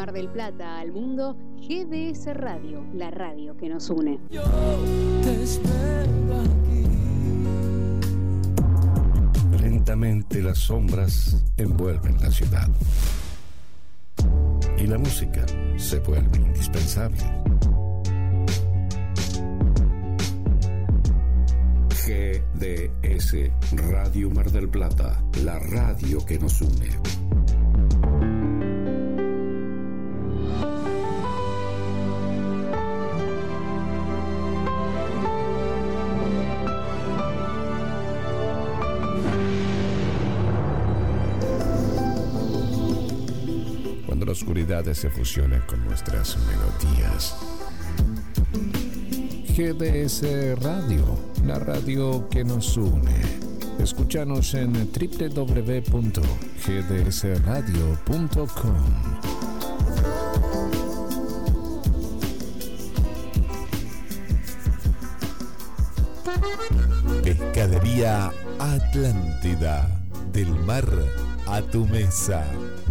Mar del Plata al mundo, GDS Radio, la radio que nos une. Lentamente las sombras envuelven la ciudad. Y la música se vuelve indispensable. GDS Radio Mar del Plata, la radio que nos une. Cuando la oscuridad se fusiona con nuestras melodías. GDS Radio, la radio que nos une. Escúchanos en www.gdsradio.com. Pescadería Atlántida. Del mar a tu mesa.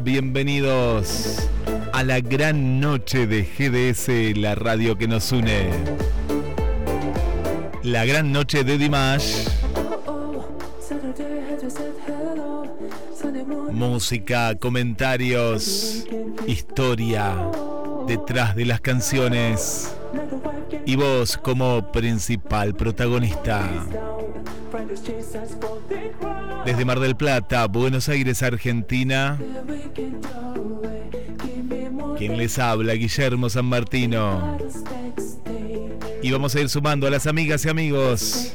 Bienvenidos a la gran noche de GDS, la radio que nos une. La gran noche de Dimash, música, comentarios, historia detrás de las canciones y vos como principal protagonista. Desde Mar del Plata, Buenos Aires, Argentina, quien les habla, Guillermo San Martino. Y vamos a ir sumando a las amigas y amigos.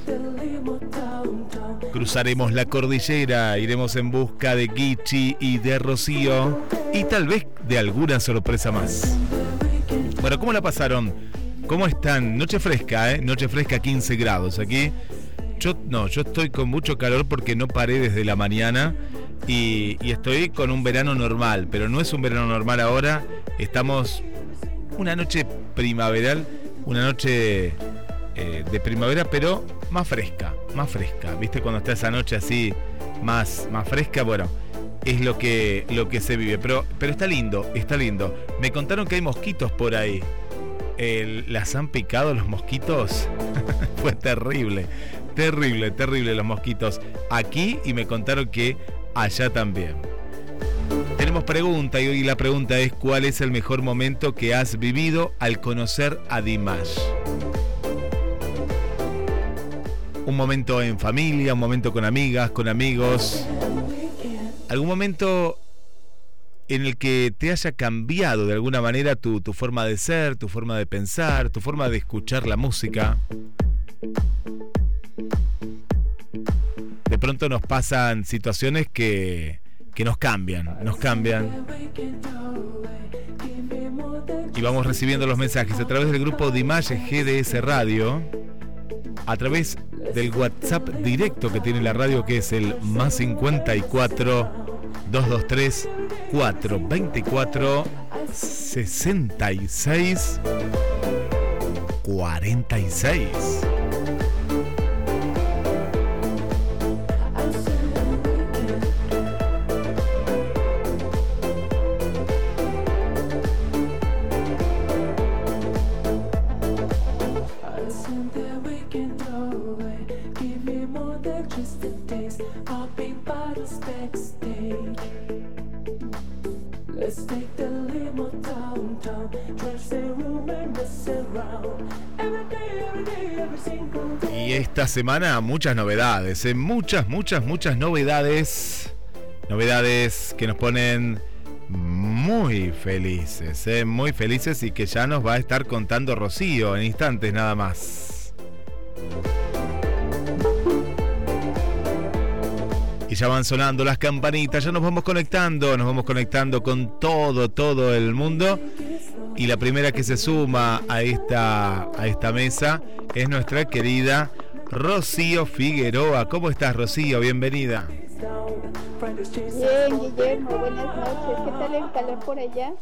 Cruzaremos la cordillera, iremos en busca de Gichi y de Rocío y tal vez de alguna sorpresa más. Bueno, ¿cómo la pasaron? ¿Cómo están? Noche fresca, ¿eh? Noche fresca, 15 grados. Aquí, yo no, yo estoy con mucho calor porque no paré desde la mañana y, estoy con un verano normal, pero no es un verano normal ahora. Estamos una noche primaveral, una noche eh, de primavera, pero más fresca, más fresca. ¿Viste cuando está esa noche así más, más fresca? Bueno, es lo que, lo que se vive. Pero, pero está lindo, está lindo. Me contaron que hay mosquitos por ahí. ¿Las han picado los mosquitos? Fue terrible, terrible, terrible los mosquitos aquí y me contaron que allá también. Tenemos pregunta y hoy la pregunta es ¿cuál es el mejor momento que has vivido al conocer a Dimash? Un momento en familia, un momento con amigas, con amigos, algún momento en el que te haya cambiado de alguna manera tu, tu forma de ser, tu forma de pensar, tu forma de escuchar la música. De pronto nos pasan situaciones que, que nos cambian, nos cambian. Y vamos recibiendo los mensajes a través del grupo Dimash GDS Radio, a través del WhatsApp directo que tiene la radio, que es el más 54 223 24 24 66 46. Esta semana muchas novedades, ¿eh? muchas, muchas, muchas novedades. Novedades que nos ponen muy felices, ¿eh? muy felices y que ya nos va a estar contando Rocío en instantes nada más. Y ya van sonando las campanitas, ya nos vamos conectando, nos vamos conectando con todo, todo el mundo. Y la primera que se suma a esta, a esta mesa es nuestra querida Rocío Figueroa. ¿Cómo estás, Rocío? Bienvenida. Bien, Guillermo, buenas noches. ¿Qué tal el calor por allá?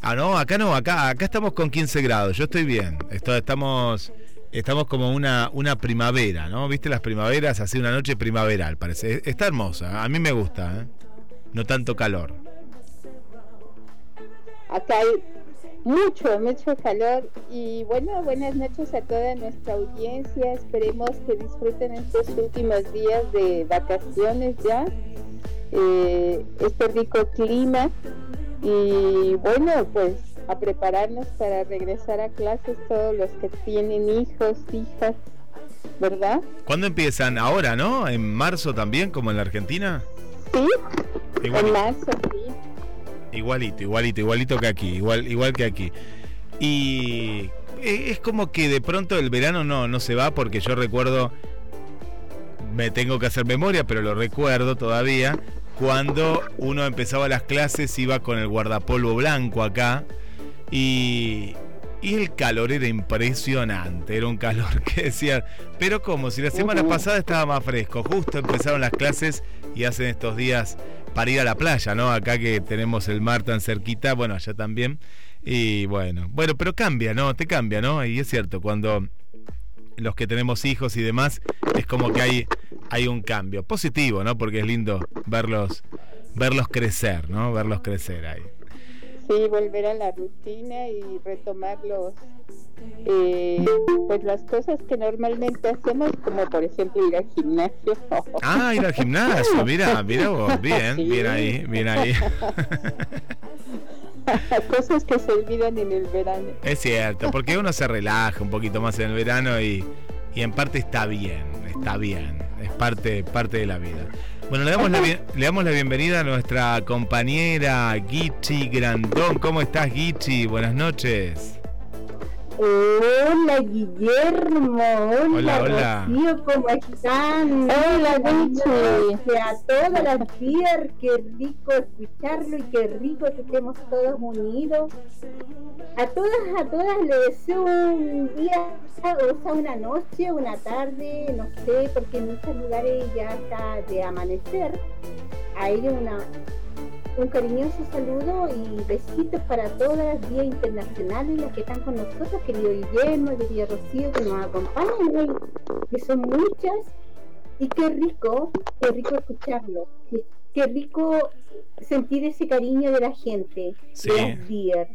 Ah, no, acá no, acá, acá estamos con 15 grados. Yo estoy bien. Esto, estamos, estamos como una, una primavera, ¿no? ¿Viste las primaveras? Así una noche primaveral, parece. Está hermosa. A mí me gusta, ¿eh? No tanto calor. Acá hay mucho, mucho calor. Y bueno, buenas noches a toda nuestra audiencia. Esperemos que disfruten estos últimos días de vacaciones ya. Eh, este rico clima. Y bueno, pues a prepararnos para regresar a clases todos los que tienen hijos, hijas, ¿verdad? ¿Cuándo empiezan? Ahora, ¿no? ¿En marzo también, como en la Argentina? Sí, en marzo, sí. Igualito, igualito, igualito que aquí, igual, igual que aquí. Y e- es como que de pronto el verano no, no se va porque yo recuerdo, me tengo que hacer memoria, pero lo recuerdo todavía, cuando uno empezaba las clases iba con el guardapolvo blanco acá y, y el calor era impresionante, era un calor que decía, pero como si la semana Ujú. pasada estaba más fresco, justo empezaron las clases y hacen estos días para ir a la playa, ¿no? Acá que tenemos el mar tan cerquita, bueno, allá también. Y bueno, bueno, pero cambia, ¿no? Te cambia, ¿no? Y es cierto, cuando los que tenemos hijos y demás, es como que hay, hay un cambio positivo, ¿no? Porque es lindo verlos, verlos crecer, ¿no? Verlos crecer ahí. Sí, volver a la rutina y retomar los, eh, pues las cosas que normalmente hacemos, como por ejemplo ir al gimnasio. Ah, ir al gimnasio, mira, mira vos, bien, Sí. bien ahí, bien ahí. cosas que se olvidan en el verano. Es cierto, porque uno se relaja un poquito más en el verano y, y en parte está bien, está bien, es parte, parte de la vida. Bueno, le damos, la, bien- le damos la bienvenida a nuestra compañera Gichi Grandón. ¿Cómo estás, Gichi? Buenas noches. Hola Guillermo, hola, Hola, hola. Rocío, ¿cómo están? Hola, A todas las días, qué rico escucharlo y qué rico que estemos todos unidos. A todas, a todas les deseo un día, o sea, una noche, una tarde, no sé, porque en muchos lugares ya está de amanecer. Ellos una, un cariñoso saludo y besitos para todas las días internacionales, las que están con nosotros, querido Guillermo, querida Rocío, que nos acompañan hoy, que son muchas. Y qué rico, qué rico escucharlo. Qué, rico sentir ese cariño de la gente, Sí. de las días.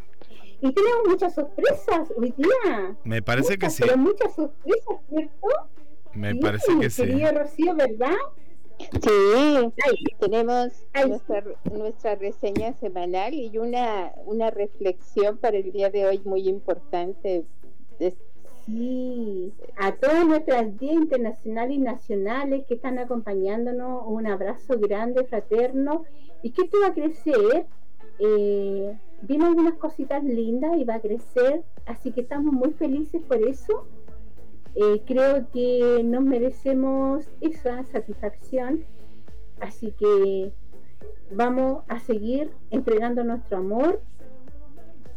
Y tenemos muchas sorpresas hoy día. Me parece que sí, Pero muchas sorpresas, ¿cierto? me Sí, parece que sí. Querida Rocío, ¿verdad? Sí, tenemos nuestra, nuestra reseña semanal y una, una reflexión para el día de hoy muy importante. Sí, a todas nuestras días internacionales y nacionales que están acompañándonos, un abrazo grande, fraterno, y que esto va a crecer. Eh, vienen algunas cositas lindas y va a crecer, así que estamos muy felices por eso. Eh, creo que nos merecemos esa satisfacción, así que vamos a seguir entregando nuestro amor.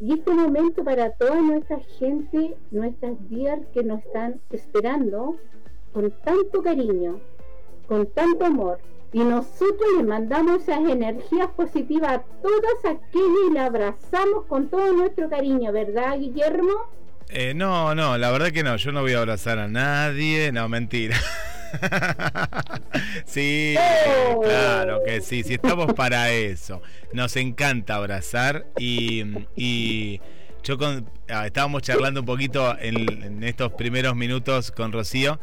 Y este momento para toda nuestra gente, nuestras días que nos están esperando con tanto cariño, con tanto amor, Y nosotros le mandamos esas energías positivas a todas aquellas y la abrazamos con todo nuestro cariño, ¿verdad, Guillermo? Eh, no, no, la verdad que no, yo no voy a abrazar a nadie, no, mentira. sí, Oh. claro que sí, sí, estamos para eso. Nos encanta abrazar y, y yo con, ah, estábamos charlando un poquito en, en estos primeros minutos con Rocío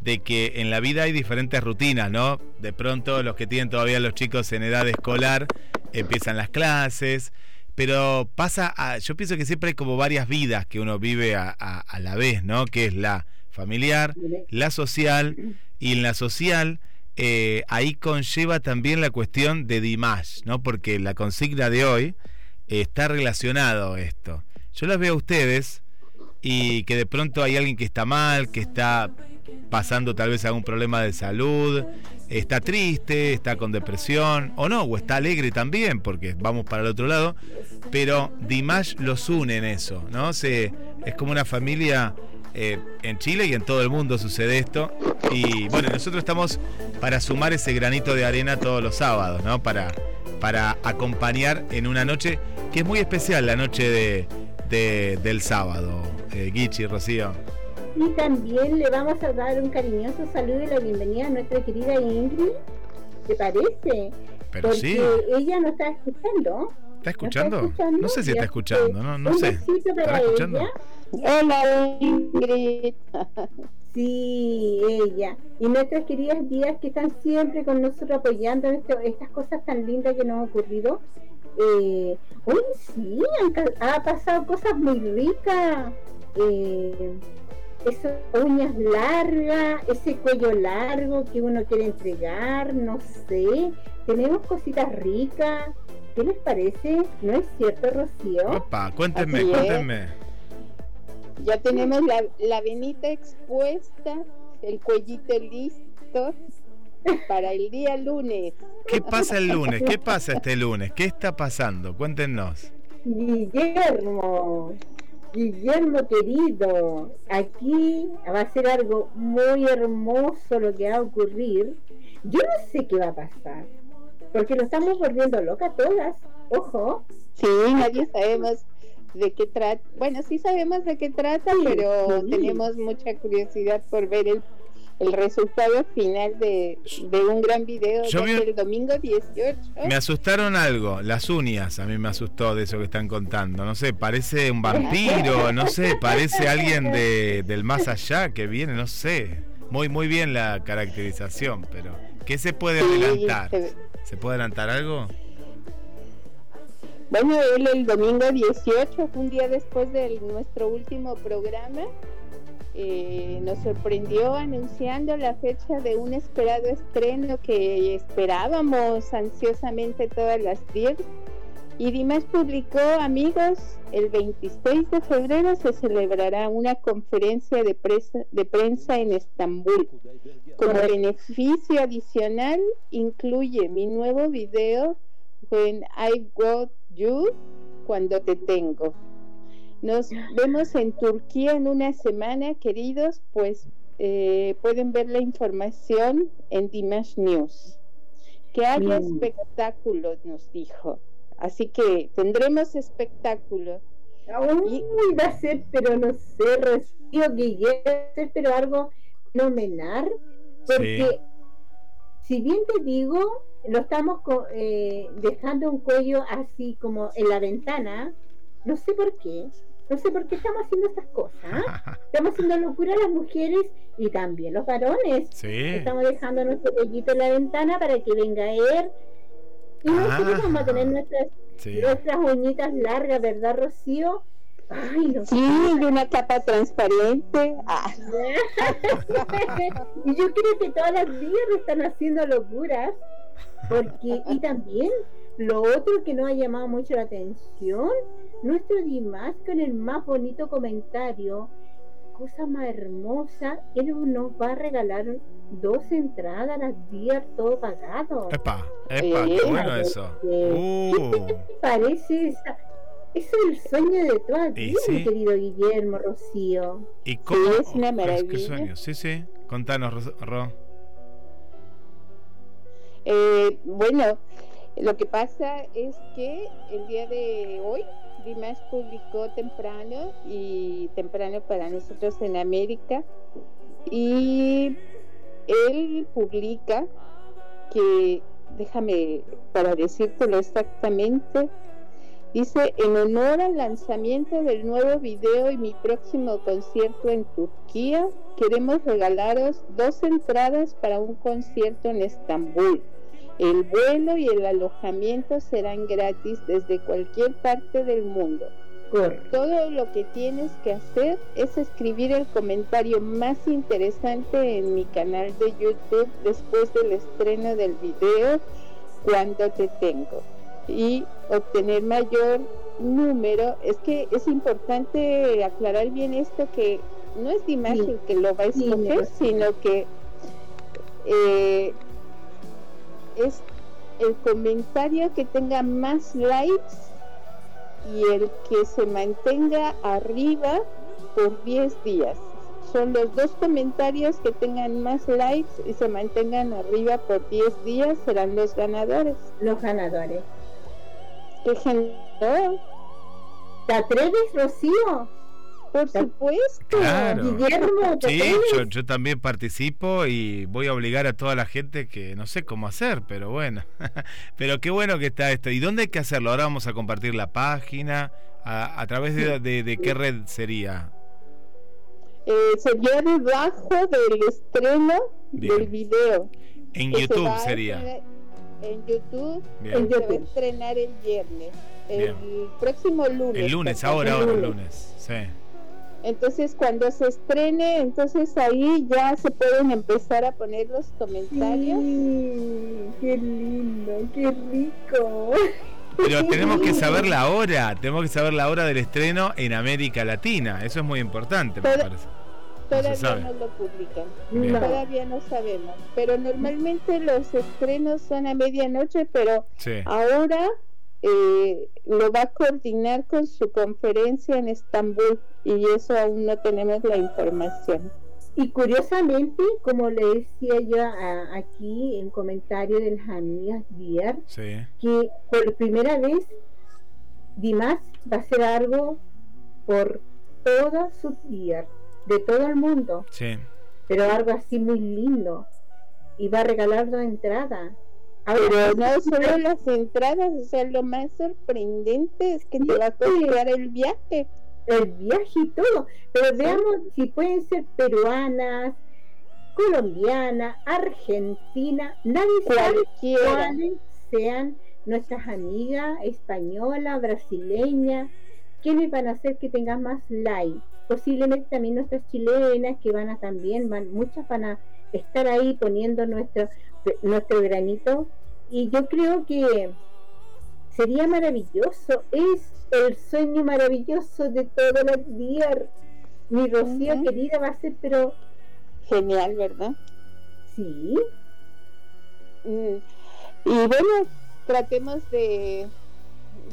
de que en la vida hay diferentes rutinas, ¿no? De pronto los que tienen todavía los chicos en edad escolar empiezan las clases, pero pasa, a- yo pienso que siempre hay como varias vidas que uno vive a, a- a la vez, ¿no? Que es la familiar, la social y en la social eh, ahí conlleva también la cuestión de Dimash, ¿no? Porque la consigna de hoy eh, está relacionado a esto. Yo las veo a ustedes y que de pronto hay alguien que está mal, que está pasando tal vez algún problema de salud, está triste, está con depresión, o no, o está alegre también, porque vamos para el otro lado, pero Dimash los une en eso, ¿no? Se, es como una familia eh, en Chile y en todo el mundo sucede esto, y bueno, nosotros estamos para sumar ese granito de arena todos los sábados, ¿no? Para, para acompañar en una noche que es muy especial, la noche de, de- del sábado, eh, Guichi, Rocío. Y también le vamos a dar un cariñoso saludo y la bienvenida a nuestra querida Ingrid. ¿Te parece? Pero Porque sí, ella nos está escuchando. ¿está escuchando? escuchando? No sé si está escuchando, no, no un sé. besito ¿Estará para escuchando? ella. Hola Ingrid. Sí, ella. Y nuestras queridas vidas que están siempre con nosotros apoyando estas cosas tan lindas que nos han ocurrido. Eh, hoy sí, han, ha pasado cosas muy ricas. Eh, esas uñas largas, ese cuello largo que uno quiere entregar, no sé. Tenemos cositas ricas. ¿Qué les parece? ¿No es cierto, Rocío? Opa, cuéntenme, cuéntenme. Ya tenemos la, la venita expuesta, el cuellito listo para el día lunes. ¿Qué pasa el lunes? ¿Qué pasa este lunes? ¿Qué está pasando? Cuéntenos. Guillermo, Guillermo querido, aquí va a ser algo muy hermoso lo que va a ocurrir. Yo no sé qué va a pasar, porque lo estamos volviendo loca todas. Ojo, Sí, nadie sabemos de qué trata. Bueno, sí sabemos de qué trata, Sí, pero sí. tenemos mucha curiosidad por ver el, el resultado final de, de un gran video Yo vi- del domingo 18. Me asustaron algo, las uñas, a mí me asustó de eso que están contando. No sé, parece un vampiro, no sé, parece alguien de, del más allá que viene, no sé. Muy, muy bien la caracterización, pero ¿qué se puede Sí, adelantar? se- ¿Se puede adelantar algo? Bueno, él el domingo 18, fue un día después de nuestro último programa, eh, nos sorprendió anunciando la fecha de un esperado estreno que esperábamos ansiosamente todas las 10. Y Dimash publicó, amigos, el 26 de febrero se celebrará una conferencia de, presa- de prensa en Estambul. Como beneficio adicional, incluye mi nuevo video When I Got You, cuando te tengo. Nos vemos en Turquía en una semana, queridos, pues eh, pueden ver la información en Dimash News. Que haya Mm. espectáculo, nos dijo. Así que tendremos espectáculo. Uy, va a ser, pero no sé, Rocío, Guillermo, va a ser, pero algo fenomenal, porque si bien te digo, lo estamos eh, dejando un cuello así como en la ventana, no sé por qué, no sé por qué estamos haciendo estas cosas, estamos haciendo locura las mujeres y también los varones, Sí. estamos dejando nuestro cuellito en la ventana para que venga a ver y nosotros Ah. vamos a tener nuestras Sí. nuestras uñitas largas, ¿verdad, Rocío? Ay, no Sí, y una capa transparente. Ah, y yo creo que todas las días están haciendo locuras. Porque, y también, lo otro que nos ha llamado mucho la atención, nuestro Dimas con el más bonito comentario, cosa más hermosa, él nos va a regalar dos entradas a las días todo pagado. Epa, epa, qué bueno eso. Uh, Parece esa, eso es el sueño de toda Y vida, mi sí. querido Guillermo Rocío. ¿Y cómo? es una qué- maravilla. Qué sueño. Sí, sí. Contanos, Ro- Ro. Eh, bueno, lo que pasa es que el día de hoy Dimash publicó temprano y temprano para nosotros en América y él publica que, déjame para decírtelo exactamente, dice, en honor al lanzamiento del nuevo video y mi próximo concierto en Turquía, queremos regalaros dos entradas para un concierto en Estambul. El vuelo y el alojamiento serán gratis desde cualquier parte del mundo. Todo lo que tienes que hacer es escribir el comentario más interesante en mi canal de YouTube después del estreno del video cuando te tengo y obtener mayor número. Es que es importante aclarar bien esto que no es Dimash Sí. el que lo va a escoger, sino que eh, es el comentario que tenga más likes y el que se mantenga arriba por 10 días. Son los dos comentarios que tengan más likes y se mantengan arriba por 10 días serán los ganadores. Los ganadores. ¡Qué genial! ¿Te atreves, Rocío? Por supuesto. Claro. Guillermo, ¿te Sí, yo, yo también participo y voy a obligar a toda la gente que no sé cómo hacer, pero bueno. pero qué bueno que está esto. ¿Y dónde hay que hacerlo? Ahora vamos a compartir la página. ¿A, a través de, de- de qué red sería? Eh, sería debajo del estreno Bien. del video. En se YouTube sería. estrenar En YouTube. Bien. que se va a estrenar el viernes. El próximo lunes. El lunes, ahora, ahora, el lunes. Sí. Entonces, cuando se estrene, entonces ahí ya se pueden empezar a poner los comentarios. Sí, qué lindo, qué rico. Pero tenemos que saber la hora, tenemos que saber la hora del estreno en América Latina. Eso es muy importante, me Pero- parece. Todavía no lo publican. Bien. Todavía no sabemos. Pero normalmente los estrenos son a medianoche, pero Sí. ahora eh, lo va a coordinar con su conferencia en Estambul y eso aún no tenemos la información. Y curiosamente, como le decía yo a- aquí en comentario de las amigas Sí. que por primera vez Dimas va a hacer algo por toda su Dier, de todo el mundo, Sí. pero algo así muy lindo. Y va a regalar dos entradas. Pero no solo las entradas, o sea, lo más sorprendente es que te va a costar el viaje. el viaje y todo. Pero veamos si pueden ser peruanas, colombianas, argentinas, nadie sabe cuáles sean nuestras amigas españolas, brasileñas, quienes van a hacer que tengan más like. Posiblemente también nuestras chilenas que van a también, van, muchas van a estar ahí poniendo nuestro, nuestro granito. Y yo creo que sería maravilloso, es el sueño maravilloso de todos los días. Mi Rocío querida va a ser, pero Genial, ¿verdad? sí, Mm, Y bueno, tratemos de,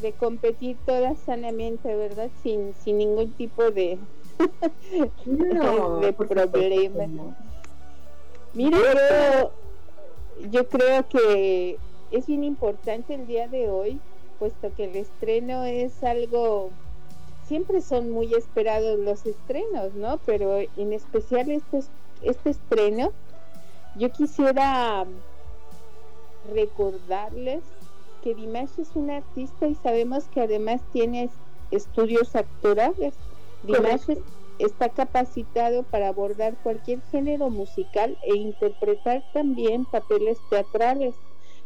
de competir todas sanamente, ¿verdad? Sin, sin ningún tipo de, no, de problema. no. Mira, yo, yo creo que es bien importante el día de hoy, puesto que el estreno es algo, siempre son muy esperados los estrenos, ¿no? Pero en especial este, este estreno, yo quisiera recordarles que Dimash es un artista y sabemos que además tiene estudios actorales. Dimash es- está capacitado para abordar cualquier género musical e interpretar también papeles teatrales.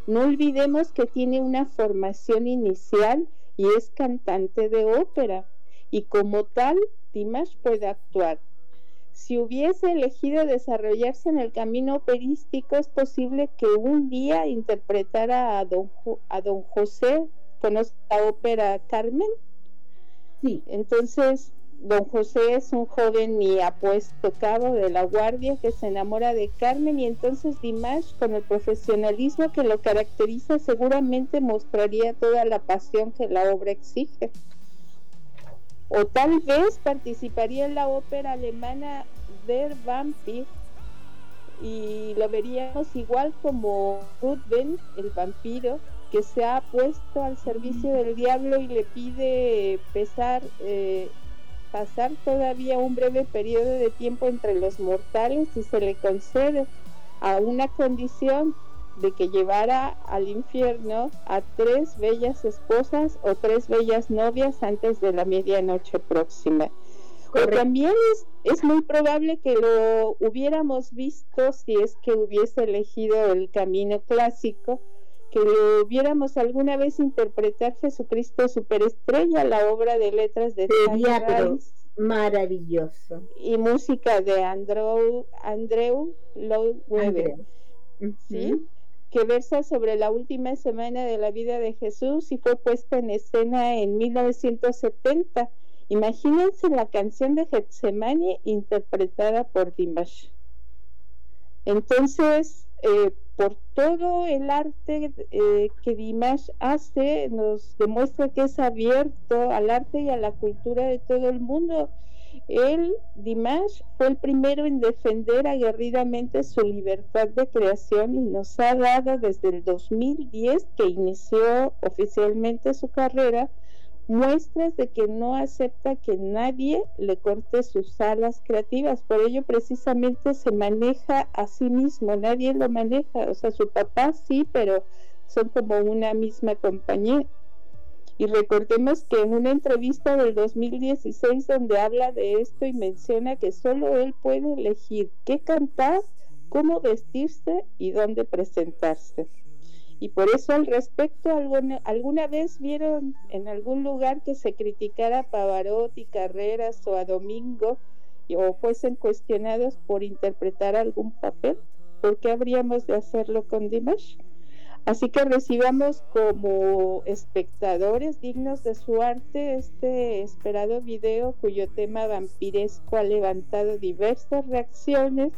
No olvidemos que tiene una formación inicial y es cantante de ópera y como tal Dimash puede actuar. Si hubiese elegido desarrollarse en el camino operístico, es posible que un día interpretara a don, Jo- a don José, conoce la ópera Carmen. Sí, Entonces, don José es un joven y apuesto cabo de la guardia que se enamora de Carmen y entonces Dimash, con el profesionalismo que lo caracteriza, seguramente mostraría toda la pasión que la obra exige. O tal vez participaría en la ópera alemana Der Vampir y lo veríamos igual como Ruthven, el vampiro, que se ha puesto al servicio del diablo y le pide pesar, eh, pasar todavía un breve periodo de tiempo entre los mortales y se le concede a una condición de que llevara al infierno a tres bellas esposas o tres bellas novias antes de la medianoche próxima. O también es, es muy probable que lo hubiéramos visto si es que hubiese elegido el camino clásico, que lo hubiéramos alguna vez interpretar Jesucristo Superestrella, la obra de letras de Sería, maravilloso. y música de Andrew, Andreu Lloyd Webber. ¿sí? Que versa sobre la última semana de la vida de Jesús y fue puesta en escena en 1970. Imagínense la canción de Getsemani interpretada por Dimash. Entonces, eh, por todo el arte eh, que Dimash hace, nos demuestra que es abierto al arte y a la cultura de todo el mundo. Él, Dimash, fue el primero en defender aguerridamente su libertad de creación y nos ha dado desde el 2010 que inició oficialmente su carrera muestras de que no acepta que nadie le corte sus alas creativas. Por ello precisamente se maneja a sí mismo, nadie lo maneja. O sea, su papá sí, pero son como una misma compañía. Y recordemos que en una entrevista del 2016 donde habla de esto y menciona que solo él puede elegir qué cantar, cómo vestirse y dónde presentarse. Y por eso al respecto, alguna, alguna vez vieron en algún lugar que se criticara a Pavarotti, Carreras o a Domingo o fuesen cuestionados por interpretar algún papel. ¿Por qué habríamos de hacerlo con Dimash? Así que recibamos como espectadores dignos de su arte este esperado video cuyo tema vampiresco ha levantado diversas reacciones,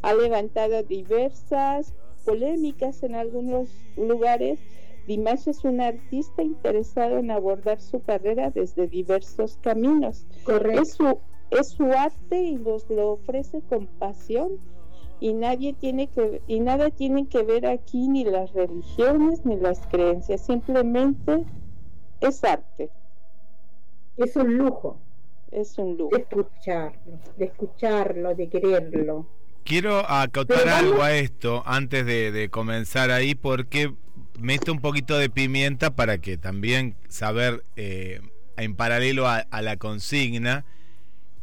ha levantado diversas polémicas en algunos lugares. Dimash es un artista interesado en abordar su carrera desde diversos caminos. Correcto. Es su, es su arte y nos lo ofrece con pasión y nadie tiene que y nada tiene que ver aquí ni las religiones ni las creencias simplemente es arte Es un lujo es un de lujo escucharlo, de escucharlo, de quererlo. Quiero acotar algo a esto antes de, de comenzar ahí porque mete un poquito de pimienta para que también saber eh, en paralelo a, a la consigna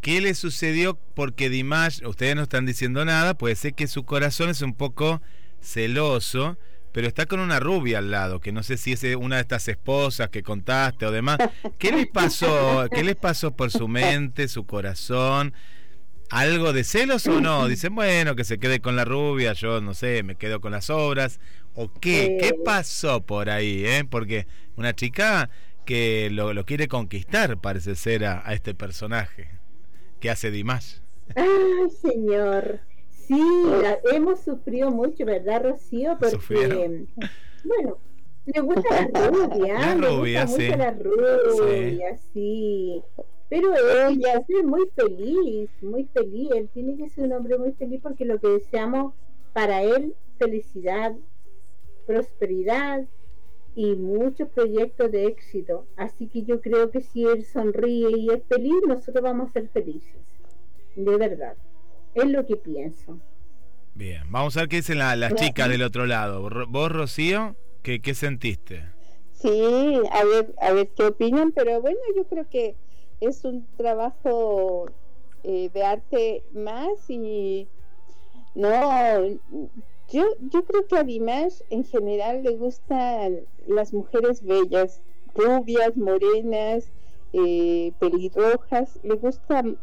qué le sucedió porque Dimash, ustedes no están diciendo nada, puede ser que su corazón es un poco celoso, pero está con una rubia al lado, que no sé si es una de estas esposas que contaste o demás. ¿Qué les pasó? ¿Qué les pasó por su mente, su corazón? ¿Algo de celos o no? Dicen, bueno, que se quede con la rubia, yo no sé, me quedo con las obras. ¿O qué? ¿Qué pasó por ahí? Eh? Porque una chica que lo, lo quiere conquistar, parece ser, a, a este personaje que hace Dimash. Ay, señor. Sí, la- hemos sufrido mucho, ¿verdad, Rocío? Porque, Sufrieron. bueno, le gusta la rubia, La rubia, gusta sí. mucho la rubia, sí. Pero él ya es muy feliz, muy feliz. Él tiene que ser un hombre muy feliz porque lo que deseamos para él, felicidad, prosperidad y muchos proyectos de éxito. Así que yo creo que si él sonríe y es feliz, nosotros vamos a ser felices. De verdad. Es lo que pienso. Bien, vamos a ver qué dicen la- las chicas del otro lado. ¿Vos, Rocío, qué, qué sentiste? sí a ver a ver qué opinan pero bueno yo creo que es un trabajo eh, de arte más y no yo yo creo que a Dimash en general le gustan las mujeres bellas rubias morenas eh, pelirrojas le gustan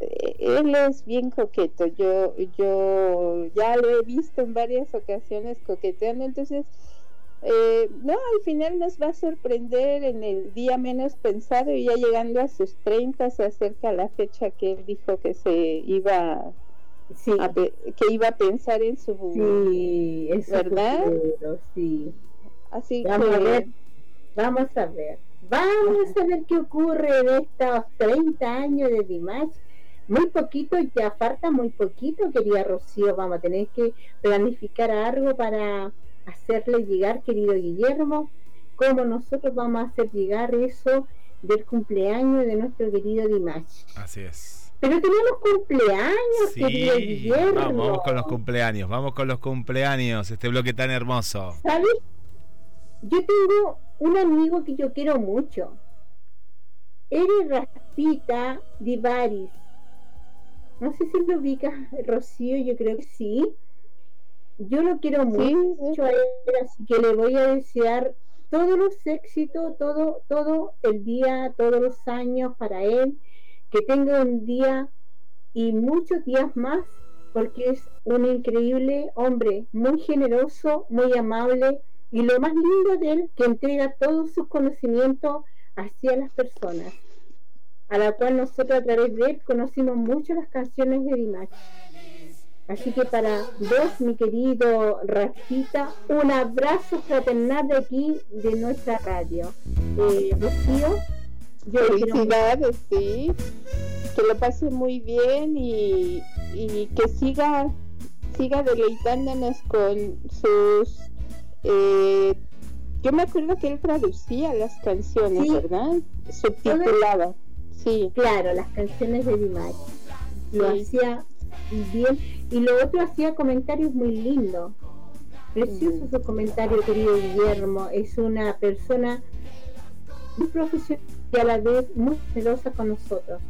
eh, él es bien coqueto yo yo ya lo he visto en varias ocasiones coqueteando entonces eh, no, al final nos va a sorprender en el día menos pensado y ya llegando a sus 30 se acerca la fecha que él dijo que se iba Sí, a pe- que iba a pensar en su sí, eso ¿Verdad? futuro, sí. así Vamos a ver, vamos a ver. Vamos a ver qué ocurre en estos 30 años de Dimash. muy poquito, ya falta muy poquito, querida Rocío. Vamos a tener que planificar algo para hacerle llegar, querido Guillermo, cómo nosotros vamos a hacer llegar eso del cumpleaños de nuestro querido Dimash. Así es. Pero tenemos cumpleaños, querido Guillermo. vamos, vamos con los cumpleaños, vamos con los cumpleaños, este bloque tan hermoso. ¿Sabes? Yo tengo un amigo que yo quiero mucho. Él es Rafita Divaris. No sé si lo ubicas, Rocío, yo creo que sí. Yo lo quiero Sí, mucho a él, así que le voy a desear todos los éxitos, todo, todo el día, todos los años para él, que tenga un día y muchos días más, porque es un increíble hombre, muy generoso, muy amable, y lo más lindo de él, que entrega todos sus conocimientos hacia las personas, a la cual nosotros a través de él conocimos mucho las canciones de Dimash. Así que para vos, mi querido Rafita, un abrazo fraternal de aquí, de nuestra radio. Eh, Rocío, yo quiero. Felicidades, sí. Que lo pase muy bien y, y que siga siga deleitándonos con sus eh, yo me acuerdo que él traducía las canciones, Sí. ¿verdad? Subtitulaba. Sí. Claro, las canciones de Dimash. Lo Sí. hacía bien. Y lo otro hacía comentarios muy lindos. Precioso su comentario, querido Guillermo. Es una persona muy profesional y a la vez muy generosa con nosotros.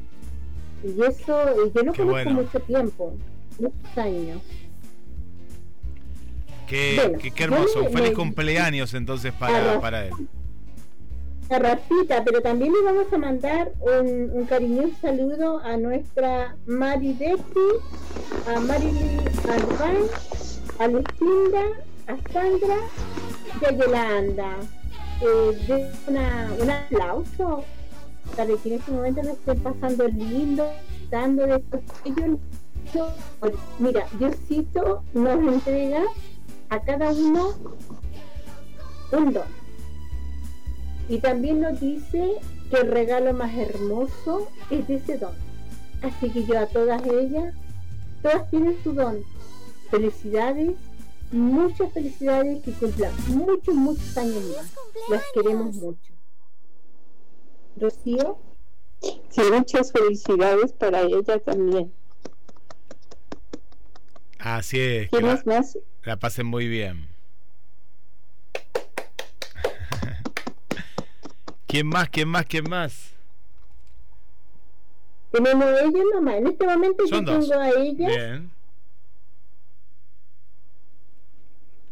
Y eso, yo lo Qué conozco bueno. mucho tiempo, muchos años. Qué, Bueno, qué, qué hermoso, un feliz le- cumpleaños entonces para, Ra- para él. A Rafita, pero también le vamos a mandar un, un cariñoso saludo a nuestra Mari Desi, a Marily Albán, a Lucinda, a Sandra y a Yolanda. Eh, una, un aplauso para que en este momento nos estén pasando lindo, dando de ellos. yo- Mira, Diosito nos entrega a cada uno un don. Y también nos dice que el regalo más hermoso es ese don. Así que yo a todas ellas, todas tienen su don. Felicidades, muchas felicidades que cumplan muchos, muchos años más. Las queremos mucho. Rocío, Sí, muchas felicidades para ella también. Así es, que la, ¿Tienes más? la pasen muy bien. ¿Quién más? ¿Quién más? ¿Quién más? tenemos a ella nomás. En este momento Son yo dos. tengo a ella, Bien.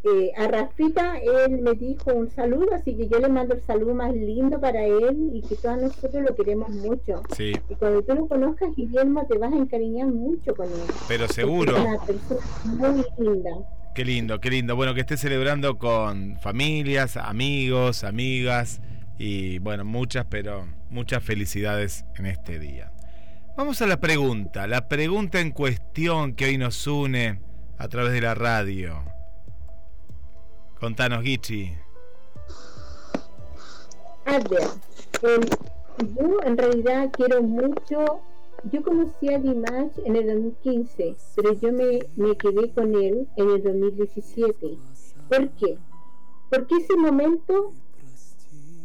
eh, a Rafita, él me dijo un saludo, así que yo le mando el saludo más lindo para él y que todos nosotros lo queremos mucho. Sí, Y cuando tú lo conozcas, Guillermo, te vas a encariñar mucho con él. pero seguro. Es una persona muy linda. Qué lindo, qué lindo. Bueno, que esté celebrando con familias, amigos, amigas y bueno, muchas, pero muchas felicidades en este día. Vamos a la pregunta, la pregunta en cuestión que hoy nos une a través de la radio. Contanos, Gichi. A ver, el- yo en realidad quiero mucho. Yo conocí a Dimash en el 2015, pero yo me, me quedé con él en el 2017. ¿Por qué? Porque ese momento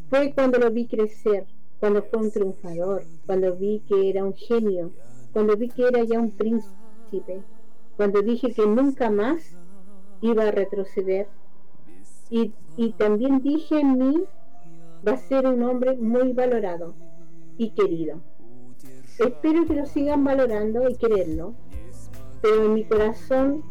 fue cuando lo vi crecer, cuando fue un triunfador, cuando vi que era un genio, cuando vi que era ya un príncipe, cuando dije que nunca más iba a retroceder. Y, también dije en mí va a ser un hombre muy valorado y querido. Espero que lo sigan valorando y quererlo, pero en mi corazón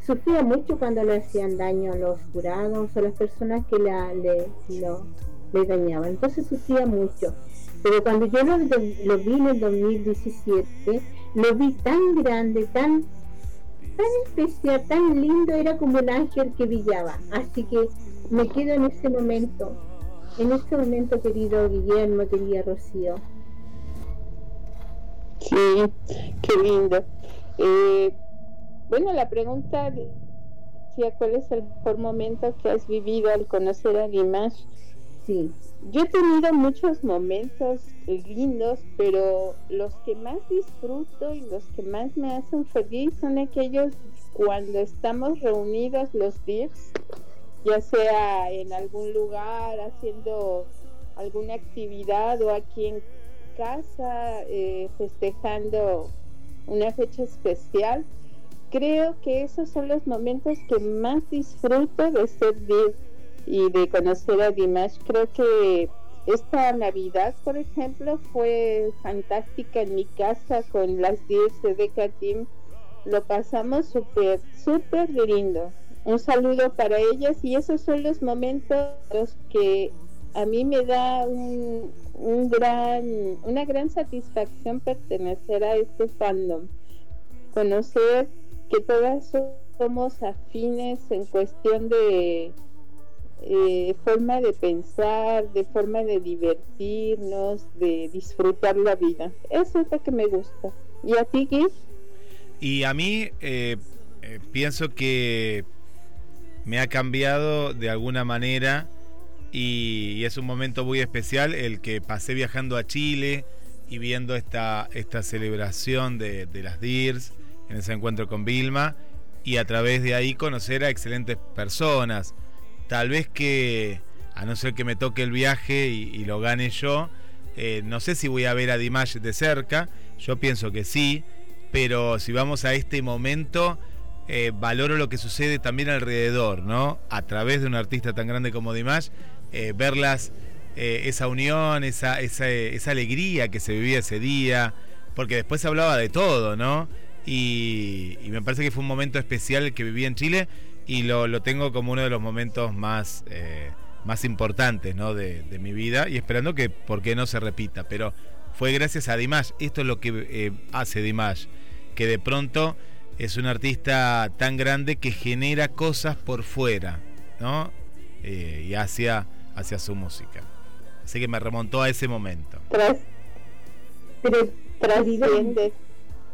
sufría mucho cuando le hacían daño a los jurados o las personas que la, le, lo, le dañaban. Entonces sufría mucho. Pero cuando yo lo, lo vi en el 2017, lo vi tan grande, tan tan especial, tan lindo, era como un ángel que brillaba. Así que me quedo en ese momento, en este momento, querido Guillermo, querida Rocío. Sí, qué lindo. Eh, bueno, la pregunta cuál es el mejor momento que has vivido al conocer a Dimash. Sí. Yo he tenido muchos momentos lindos, pero los que más disfruto y los que más me hacen feliz son aquellos cuando estamos reunidos los DIRs, ya sea en algún lugar haciendo alguna actividad o aquí en casa eh, festejando una fecha especial. Creo que esos son los momentos que más disfruto de ser DIR y de conocer a Dimash. Creo que esta Navidad, por ejemplo, fue fantástica en mi casa con las 10 de Deca. Lo pasamos súper, súper lindo. Un saludo para ellas y esos son los momentos que a mí me da un, un gran, una gran satisfacción pertenecer a este fandom. Conocer que todas somos afines en cuestión de eh, forma de pensar, de forma de divertirnos, de disfrutar la vida. Eso es lo que me gusta. ¿Y a ti, Gui? Y a mí eh, eh, pienso que me ha cambiado de alguna manera y, es un momento muy especial el que pasé viajando a Chile y viendo esta, esta celebración de, de las DIRS en ese encuentro con Vilma y a través de ahí conocer a excelentes personas. Tal vez que, a no ser que me toque el viaje y, lo gane yo, eh, no sé si voy a ver a Dimash de cerca, yo pienso que sí, pero si vamos a este momento, eh, valoro lo que sucede también alrededor, ¿no? A través de un artista tan grande como Dimash, eh, verlas, esa unión, esa, esa, esa alegría que se vivía ese día, porque después se hablaba de todo, ¿no? Y, y me parece que fue un momento especial que viví en Chile y lo, lo tengo como uno de los momentos más, eh, más importantes ¿no? de, de mi vida y esperando que, ¿por qué no se repita? Pero fue gracias a Dimash, esto es lo que eh, hace Dimash, que de pronto es un artista tan grande que genera cosas por fuera, ¿no? Eh, y hacia, hacia su música. Así que me remontó a ese momento. Tras, Pero, trasciende.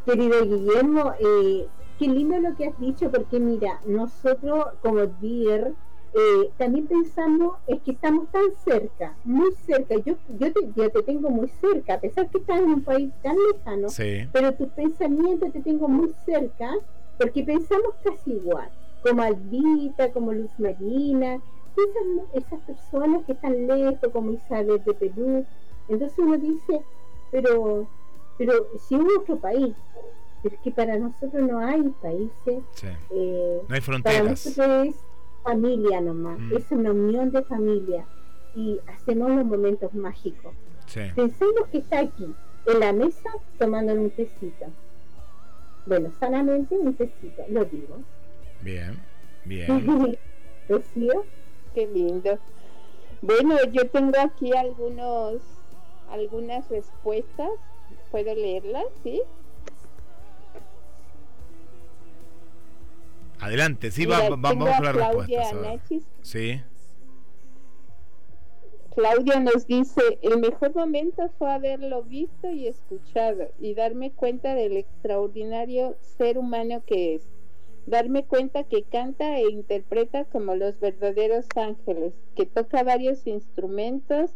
querido Guillermo, eh, qué lindo lo que has dicho, porque mira, nosotros como DIR eh, también pensamos es que estamos tan cerca, muy cerca. Yo, yo te, yo te tengo muy cerca, a pesar que estás en un país tan lejano, Sí. pero tus pensamientos te tengo muy cerca, porque pensamos casi igual, como Albita, como Luz Marina, esas, esas personas que están lejos, como Isabel de Perú. Entonces uno dice, pero, pero si hubo otro país, pero es que para nosotros no hay países. sí. eh, No hay para fronteras. nosotros es familia nomás, Mm. es una unión de familia y hacemos los momentos mágicos. Sí. Pensemos que está aquí, en la mesa, tomando un tecito. Bueno, sanamente un tecito, lo digo. Bien, bien. Rocío, Qué lindo. Bueno, yo tengo aquí algunos, algunas respuestas. ¿Puedo leerlas? ¿Sí? Adelante, sí, Mira, va- va- tengo vamos a las Claudia respuestas. a ver. Anachis. Sí, Claudia nos dice, el mejor momento fue haberlo visto y escuchado y darme cuenta del extraordinario ser humano que es. Darme cuenta que canta e interpreta como los verdaderos ángeles, que toca varios instrumentos,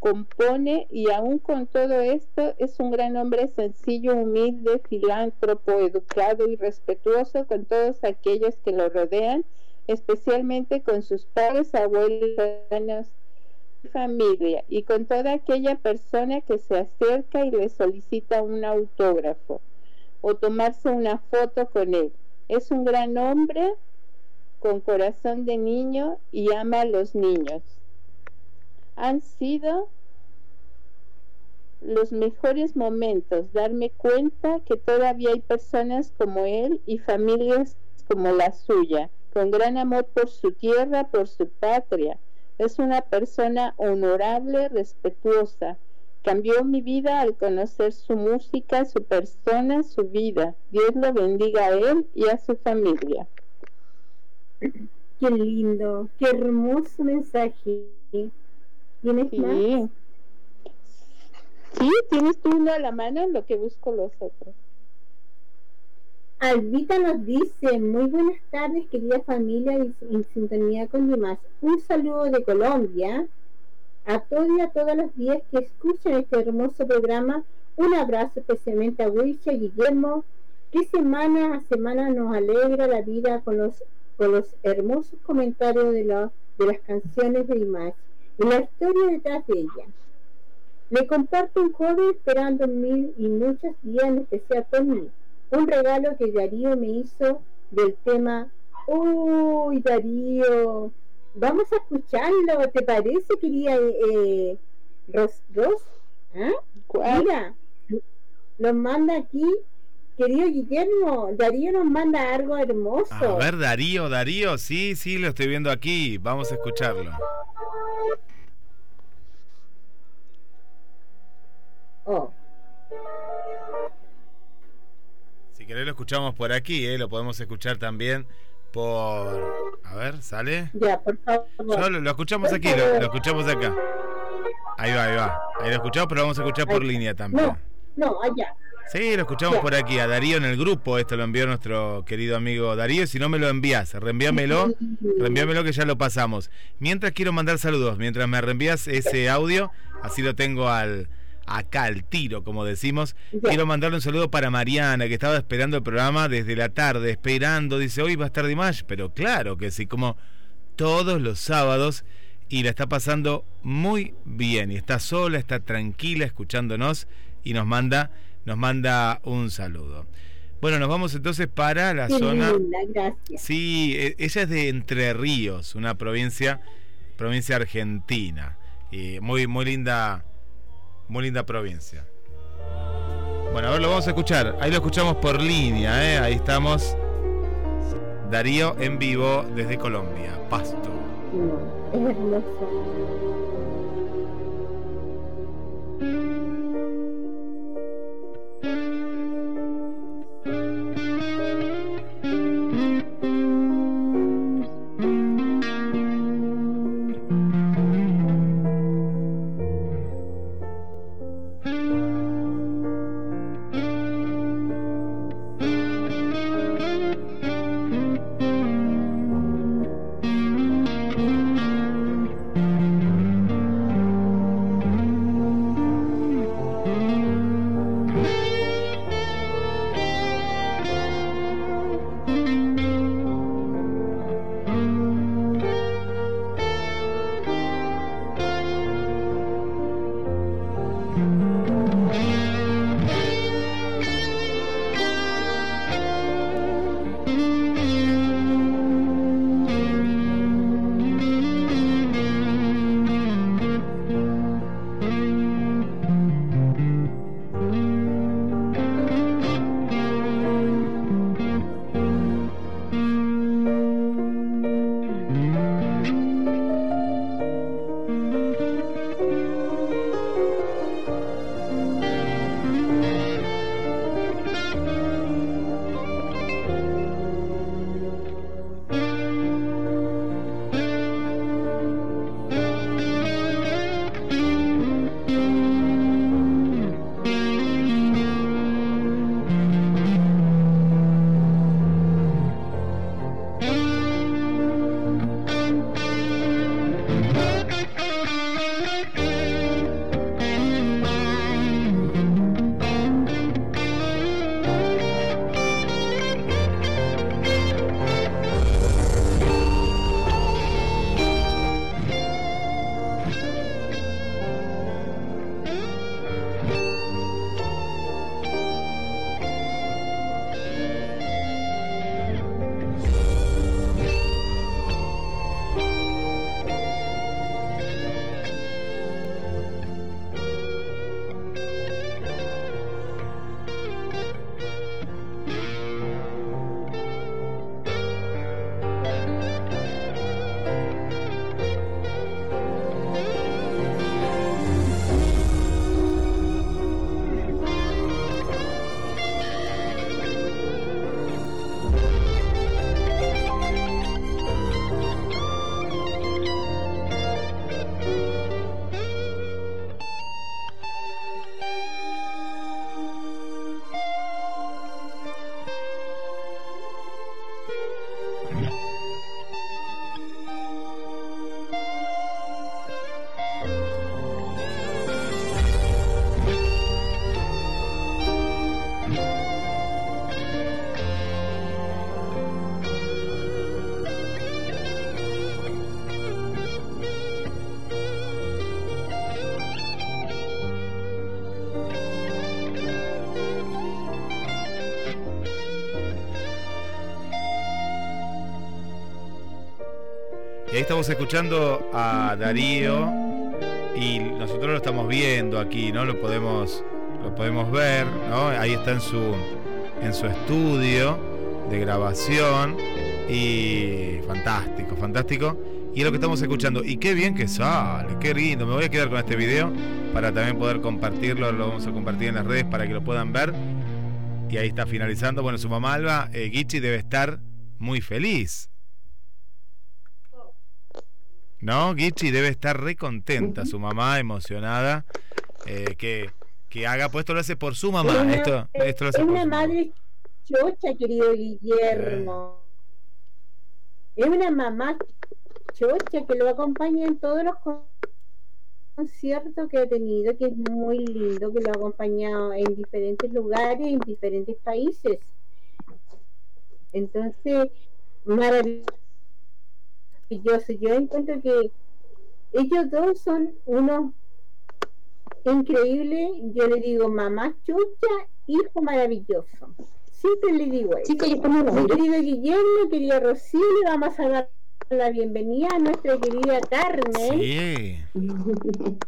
compone y aún con todo esto es un gran hombre sencillo, humilde, filántropo, educado y respetuoso con todos aquellos que lo rodean, especialmente con sus padres, abuelos, familia y con toda aquella persona que se acerca y le solicita un autógrafo o tomarse una foto con él. Es un gran hombre con corazón de niño y ama a los niños. Han sido los mejores momentos, darme cuenta que todavía hay personas como él y familias como la suya, con gran amor por su tierra, por su patria. Es una persona honorable, respetuosa. Cambió mi vida al conocer su música, su persona, su vida. Dios lo bendiga a él y a su familia. qué lindo, qué hermoso mensaje. ¿Tienes más? Sí. Tienes tú uno a la mano en lo que busco los otros. Albita nos dice, muy buenas tardes querida familia en sintonía con demás. Un saludo de Colombia a todos y a todas los días que escuchan este hermoso programa. Un abrazo especialmente a y Guillermo, que semana a semana nos alegra la vida con los, con los hermosos comentarios de, la- de las canciones de Image la historia detrás de ellas. Le comparto un joven esperando mil y muchos días, en especial por mí. Un regalo que Darío me hizo del tema. Uy, Darío, vamos a escucharlo. ¿Te parece, quería eh, Ros? Ros? ¿Ah? ¿Cuál? Mira, nos manda aquí, querido Guillermo. Darío nos manda algo hermoso. A ver, Darío, Darío, sí, sí, lo estoy viendo aquí. Vamos a escucharlo. Oh, Si querés lo escuchamos por aquí, ¿eh? lo podemos escuchar también por... A ver, ¿sale? ya, por favor. Lo, lo escuchamos aquí, lo, lo escuchamos acá. Ahí va, ahí va. Ahí lo escuchamos, pero lo vamos a escuchar por Ahí. línea también. No, no, allá. Sí, lo escuchamos Ya. por aquí, a Darío en el grupo. Esto lo envió nuestro querido amigo Darío. Si no me lo envías, reenvíamelo. Reenvíamelo que ya lo pasamos. Mientras quiero mandar saludos, mientras me reenvías ese audio, así lo tengo al acá al tiro, como decimos. Quiero mandarle un saludo para Mariana, que estaba esperando el programa desde la tarde, esperando. Dice, hoy va a estar Dimash, pero claro que sí, como todos los sábados. Y la está pasando muy bien. Y está sola, está tranquila, escuchándonos. Y nos manda, nos manda un saludo. Bueno, nos vamos entonces para la Qué zona. linda, gracias. Sí, e- ella es de Entre Ríos, una provincia, provincia argentina. Y muy, muy linda, muy linda provincia. Bueno, a ver, lo vamos a escuchar. Ahí lo escuchamos por línea, ¿eh? Ahí estamos. Darío en vivo desde Colombia, Pasto. Es hermoso. Estamos escuchando a Darío y nosotros lo estamos viendo aquí, ¿no? Lo podemos, lo podemos ver, ¿no? Ahí está en su, en su estudio de grabación y fantástico, fantástico. Y es lo que estamos escuchando. Y qué bien que sale, qué lindo. Me voy a quedar con este video para también poder compartirlo. Lo vamos a compartir en las redes para que lo puedan ver. Y ahí está finalizando. Bueno, su mamá Alba, eh, Gichi debe estar muy feliz. ¿No? Gichi debe estar re contenta, su mamá emocionada. eh, que, que haga, pues esto lo hace por su mamá. Es una- esto, esto lo hace es por una su mamá. madre chocha, querido Guillermo. Es una mamá chocha que lo acompaña en todos los con- conciertos que ha tenido, que es muy lindo, que lo ha acompañado en diferentes lugares, en diferentes países. Entonces, maravilloso. Yo encuentro que ellos dos son unos increíbles. Yo le digo mamá chucha, hijo maravilloso. Siempre le digo eso. Chicos, Mi querido Guillermo, querida Rocío, le vamos a dar la bienvenida a nuestra querida Carmen. Sí.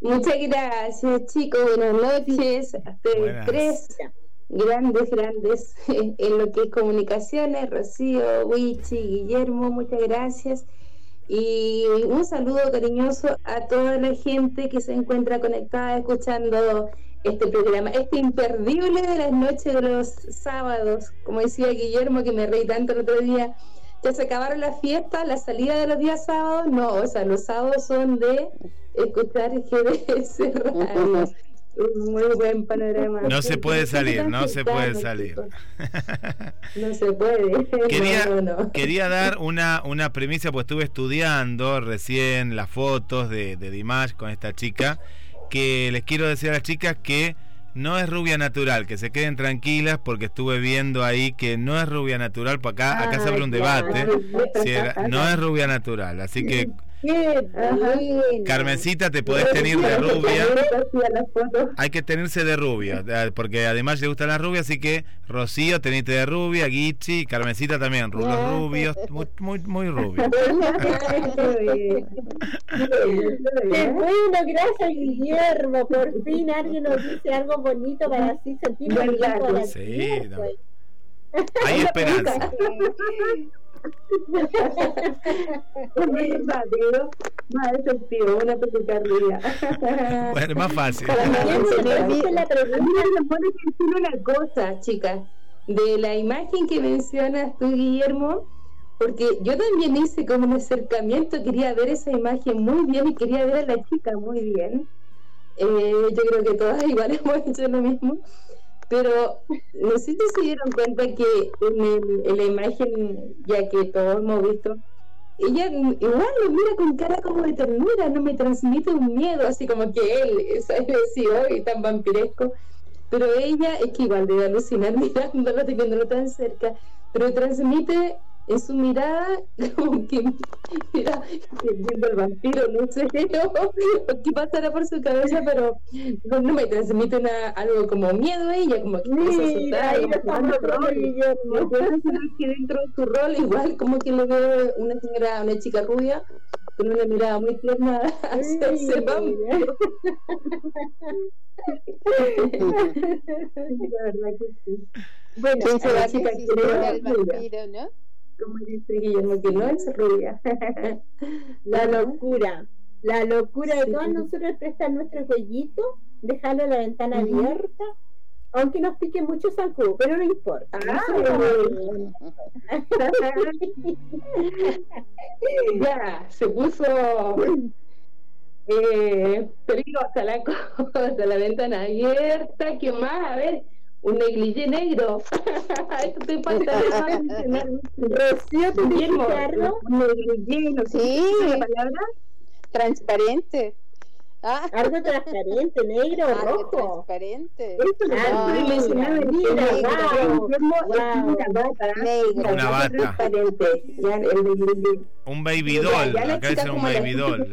Muchas gracias, chicos. Buenas noches. A ustedes Buenas. tres grandes, grandes en lo que es comunicaciones. Rocío, Wichi, Guillermo, muchas gracias. Y un saludo cariñoso a toda la gente que se encuentra conectada escuchando este programa, este imperdible de las noches de los sábados. Como decía Guillermo, que me reí tanto el otro día. Ya se acabaron las fiestas, la salida de los días sábados. No, o sea, los sábados son de escuchar GDS Radio. Un muy buen panorama. No se puede salir, no se puede salir. No se puede. Quería, No, no, no. quería dar una, una premisa, pues estuve estudiando recién las fotos de, de Dimash con esta chica, que les quiero decir a las chicas que no es rubia natural, que se queden tranquilas porque estuve viendo ahí que no es rubia natural, acá, acá se abre un debate, si era- no es rubia natural, así que Qué bueno. Carmencita te podés tener de rubia. Hay que tenerse de rubia, eh, porque además le gustan las rubias, así que Rocío, tenete de rubia, Guichi, Carmencita también, los rubios, muy, muy, muy rubios. Qué bueno, gracias Guillermo. Por fin alguien nos dice algo bonito para así sentirnos bien Sí, no. Hay esperanza. Un más efectivo, una. Bueno, más fácil. Que decir una cosa, chicas, de la imagen que mencionas tú, Guillermo, porque yo también hice como un acercamiento, quería ver esa imagen muy bien y quería ver a la chica muy bien. Eh, yo creo que todas igual hemos hecho lo mismo, pero no sé si se dieron cuenta que en, el- en la imagen, ya que todos hemos visto, ella igual lo mira con cara como de ternura, no me transmite un miedo, así como que él es así hoy tan vampiresco. Pero ella es que igual debe alucinar mirándolo, teniéndolo tan cerca, pero transmite en su mirada como que mira, viendo el vampiro, no sé, o qué pasará por su cabeza, pero no, no me transmite una, algo como miedo a ella, como que empieza a lo que dentro de su rol, igual como que le veo una señora, una chica rubia, con una mirada muy tierna hacia ese vampiro. La verdad que sí. Bueno, ¿Quién se va a rubia. vampiro, no? Como dice Guillermo, que no es rubia. la locura. La locura de Sí. todas nosotros es prestar nuestro cuellito, dejarlo la ventana abierta, aunque nos pique mucho zancudo, pero no importa. Ah, Nosotros ya, se puso eh, peligrosa la cosa, la ventana abierta, ¿qué más? A ver, un negligé negro. Esto te falta. Rocío, ¿tú Guillermo, dijiste algo? un negligé, no sé Sí. ¿qué es la palabra. Transparente. Ah, Algo transparente, negro o algo rojo. transparente. Es wow, Guillermo, es wow. una bata, una bata. Ya, Un baby ya, doll. ya la Acá dice un baby doll.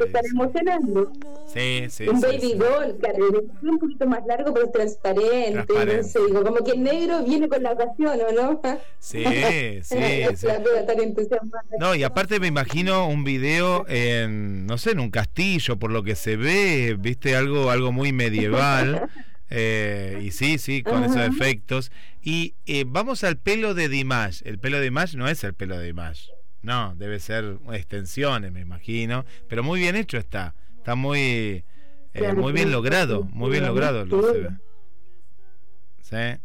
Sí, sí, un sí, baby sí. doll, claro, es un poquito más largo, pero es transparente. Transparente. No sé, digo, como que el negro viene con la ocasión, ¿o no? Sí, sí, sí. No, y aparte me imagino un video en, no sé, en un castillo, por lo que se ve, viste, algo, algo muy medieval. eh, y sí, sí, con esos efectos. Y eh, vamos al pelo de Dimash. El pelo de Dimash no es el pelo de Dimash. No, debe ser extensiones, me imagino. Pero muy bien hecho está. Está muy, eh, muy bien logrado. Muy bien logrado. Lo se ve. Sí,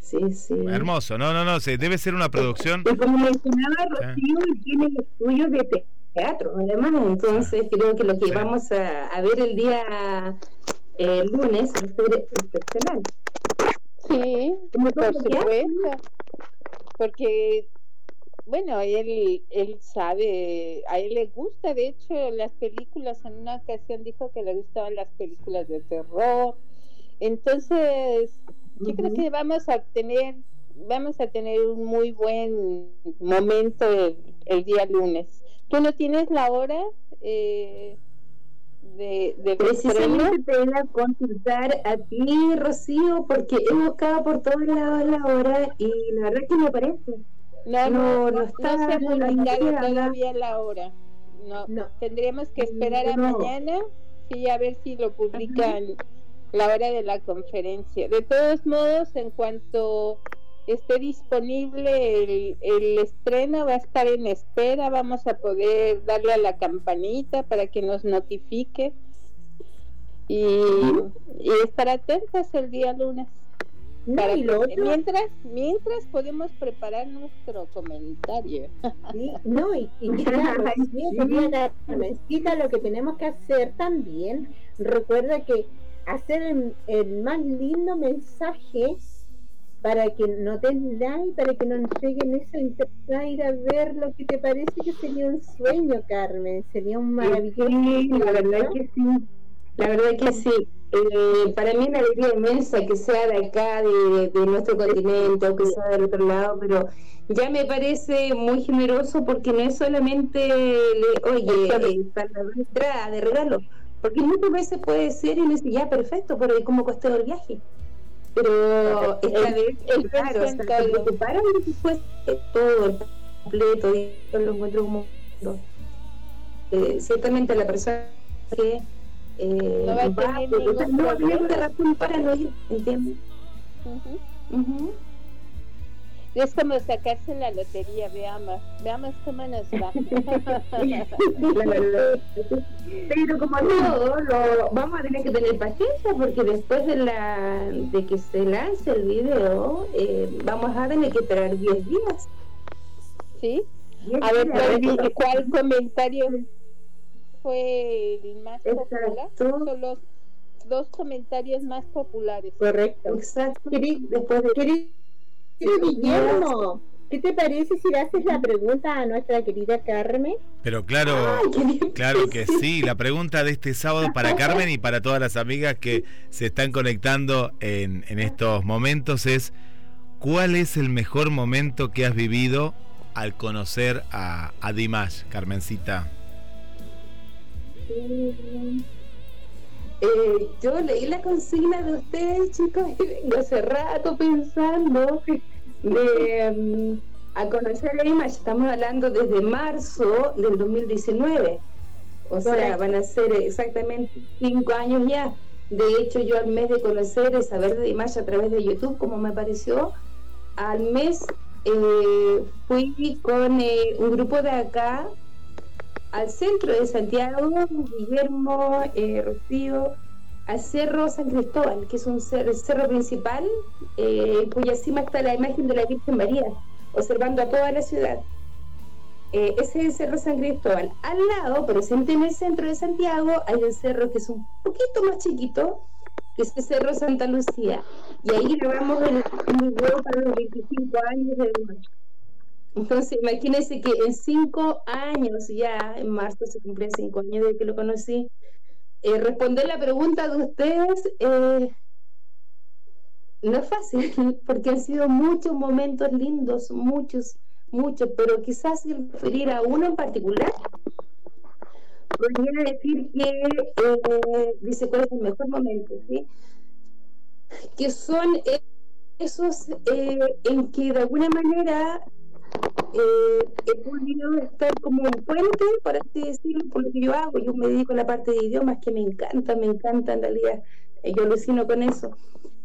Sí, sí. hermoso. No, no, no. se- debe ser una producción. Y como mencionaba Rocío, tiene estudios de te- teatro, además, entonces creo que lo que Sí. vamos a, a ver el día eh, lunes va a ser excepcional. Sí, por supuesto. Porque, bueno, él, él sabe, a él le gusta, de hecho, las películas, en una ocasión dijo que le gustaban las películas de terror. Entonces, yo creo que vamos a tener, vamos a tener un muy buen momento el, el día lunes. ¿Tú no tienes la hora eh, de, estreno? Precisamente te iba a consultar a ti, Rocío, porque he buscado por todos lados la hora y la verdad que me parece. No, no, No, no, no no está se ha publicado todavía la hora. No, No. tendríamos que esperar a mañana, sí, a ver si lo publican la hora de la conferencia. De todos modos, en cuanto esté disponible el, el estreno, va a estar en espera, vamos a poder darle a la campanita para que nos notifique y, y estar atentas el día lunes. No, Para que- mientras, mientras podemos preparar nuestro comentario. sí, no, y, y querida Carmencita, lo que tenemos que hacer también, recuerda que hacer el, el más lindo mensaje para que no den like, para que nos entreguen eso, intentar ir a ver lo que te parece que sería un sueño, Carmen, sería un maravilloso. Sí, la verdad ¿no? que sí. La verdad que sí. Eh, para mí una alegría inmensa que sea de acá, de, de nuestro continente, o que sea del otro lado, pero ya me parece muy generoso porque no es solamente, le- oye, eh, para la entrada de regalo, porque muchas veces puede ser y uno dice, ya, perfecto, pero ¿y cómo costó el viaje? Pero esta El- vez, el claro, o sea, se de que fuese todo el completo y yo lo encuentro como eh, ciertamente la persona que eh, No va a va, tener ningún no había razón para no ir, ¿entiendes? Ujú. Ujú. Es como sacarse la lotería, veamos, veamos cómo nos va. La verdad. Pero como todo, lo, vamos a tener que tener paciencia porque después de la de que se lance el video, eh, vamos a tener que esperar 10 días. ¿Sí? 10 A ver. ¿cuál, cuál comentario fue el más popular? Son los dos comentarios más populares. Correcto. Exacto. Después de Querido Guillermo, ¿qué te parece si le haces la pregunta a nuestra querida Carmen? Pero claro, Ay, claro que sí. La pregunta de este sábado para Carmen y para todas las amigas que se están conectando en, en estos momentos es ¿cuál es el mejor momento que has vivido al conocer a, a Dimash, Carmencita? Eh, yo leí la consigna de ustedes, chicos, y vengo hace rato pensando de, mm, a conocer a Image. Estamos hablando desde marzo del 2019. O sea, van a ser exactamente cinco años ya. De hecho, yo al mes de conocer y saber de Image a través de YouTube, como me pareció, al mes eh, fui con eh, un grupo de acá al centro de Santiago, Guillermo, eh, Rocío, al Cerro San Cristóbal, que es un cerro principal, eh, cuya cima está la imagen de la Virgen María, observando a toda la ciudad. Eh, ese es el Cerro San Cristóbal. Al lado, siempre en el centro de Santiago, hay un cerro que es un poquito más chiquito, que es el Cerro Santa Lucía. Y ahí grabamos el, video para los 25 años de Dimash. Entonces, imagínense que en cinco años ya, en marzo se cumplen cinco años desde que lo conocí, eh, responder la pregunta de ustedes eh, no es fácil, porque han sido muchos momentos lindos, muchos, muchos, pero quizás referir a uno en particular, podría decir que, eh, dice cuál es el mejor momento, ¿sí? que son eh, esos eh, en que de alguna manera eh, he podido estar como un puente, por así decirlo, por lo que yo hago. Yo me dedico a la parte de idiomas que me encanta, me encanta en realidad. Eh, Yo alucino con eso.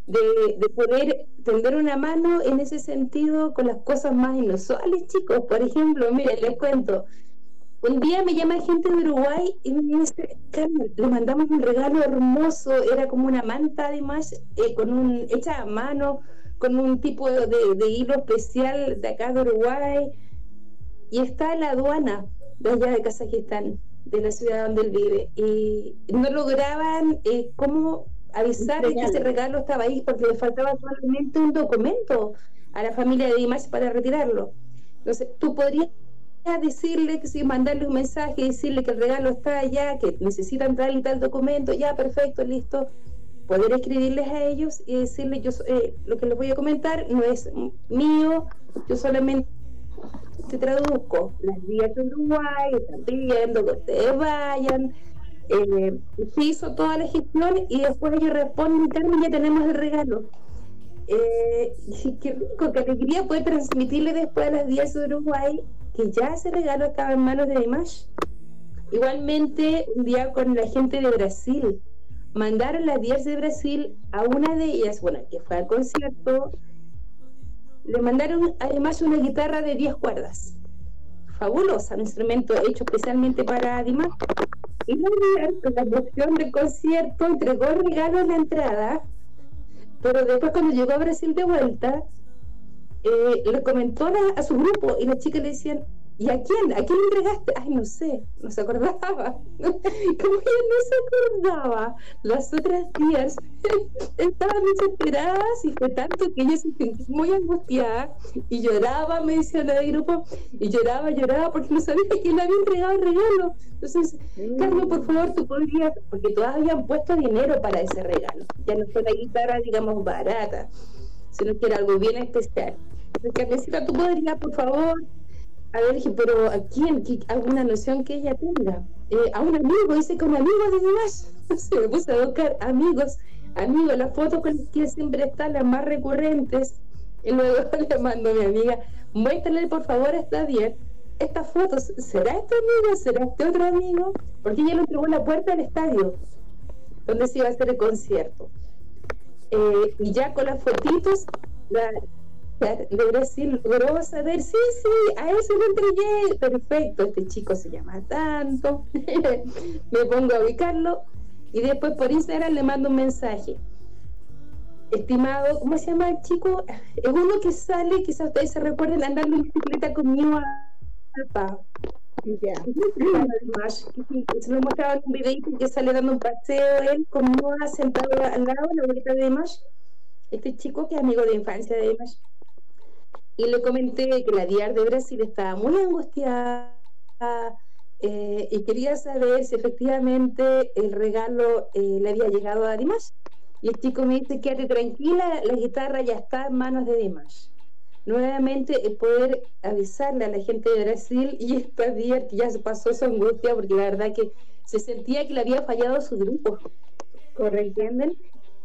De, de poder tender una mano en ese sentido con las cosas más inusuales, chicos. Por ejemplo, miren, les cuento. Un día me llama gente de Uruguay y me dice, Carmen, le mandamos un regalo hermoso, era como una manta además, eh, con un, hecha a mano, con un tipo de, de hilo especial de acá de Uruguay, y está en la aduana de allá de Kazajistán, de la ciudad donde él vive, y no lograban eh, cómo avisar de que ese regalo estaba ahí, porque le faltaba solamente un documento a la familia de Dimash para retirarlo. Entonces, tú podrías decirle que si mandarle un mensaje, decirle que el regalo está allá, que necesitan tal y tal documento, ya, perfecto, listo. Poder escribirles a ellos y decirles, yo, eh, lo que les voy a comentar no es mío, yo solamente te traduzco las vías de Uruguay, están pidiendo que ustedes vayan. Eh, hizo toda la gestión y después ellos responden, Carmen, ya tenemos el regalo. Eh, y qué rico, qué alegría poder transmitirle después a las 10 de Uruguay que ya ese regalo estaba en manos de Dimash. Igualmente, un día con la gente de Brasil, mandaron las 10 de Brasil a una de ellas, bueno, que fue al concierto, le mandaron además una guitarra de 10 cuerdas. Fabulosa, un instrumento hecho especialmente para Dimash. Y con la emoción del concierto, entregó el regalo en la entrada, pero después cuando llegó a Brasil de vuelta, eh, le comentó a su grupo y las chicas le decían, ¿y a quién? ¿A quién le entregaste? Ay, no sé, no se acordaba. Como ella no se acordaba, las otras tías estaban desesperadas y fue tanto que ella se sintió muy angustiada y lloraba, me decía la del grupo, y lloraba, lloraba porque no sabía quién le había entregado el regalo. Entonces, Carmen, por favor, tú podrías, porque todas habían puesto dinero para ese regalo, ya no fue la guitarra, digamos, barata sino que era algo bien especial. Entonces, Carmencita, tú podrías, por favor, a ver, pero ¿a quién? ¿Qué- ¿Alguna noción que ella tenga? Eh, a un amigo, dice que un amigo de demás. Se me puse a buscar amigos, amigos, las fotos con las que siempre están las más recurrentes. Y luego le mando a mi amiga, muéstrale por favor a esta bien estas fotos. ¿Será este amigo? ¿Será este otro amigo? Porque ella lo entregó en la puerta del estadio, donde se iba a hacer el concierto. Eh, y ya con las fotitos la, la de Brasil logró saber, sí, sí, a ese lo entregué, perfecto, este chico se llama tanto, me pongo a ubicarlo y después por Instagram le mando un mensaje. Estimado, ¿cómo se llama el chico? Es uno que sale, quizás ustedes se recuerden, andando en bicicleta conmigo a. Ya. Se me mostraba en un videito que sale dando un paseo él con Noah sentado al lado, la abuelita de Dimash, este chico que es amigo de infancia de Dimash. Y le comenté que la DIAR de Brasil estaba muy angustiada eh, y quería saber si efectivamente el regalo eh, le había llegado a Dimash. Y el chico me dice, quédate tranquila, la guitarra ya está en manos de Dimash nuevamente el poder avisarle a la gente de Brasil y esta día que ya se pasó su angustia porque la verdad que se sentía que le había fallado su grupo, ¿entienden?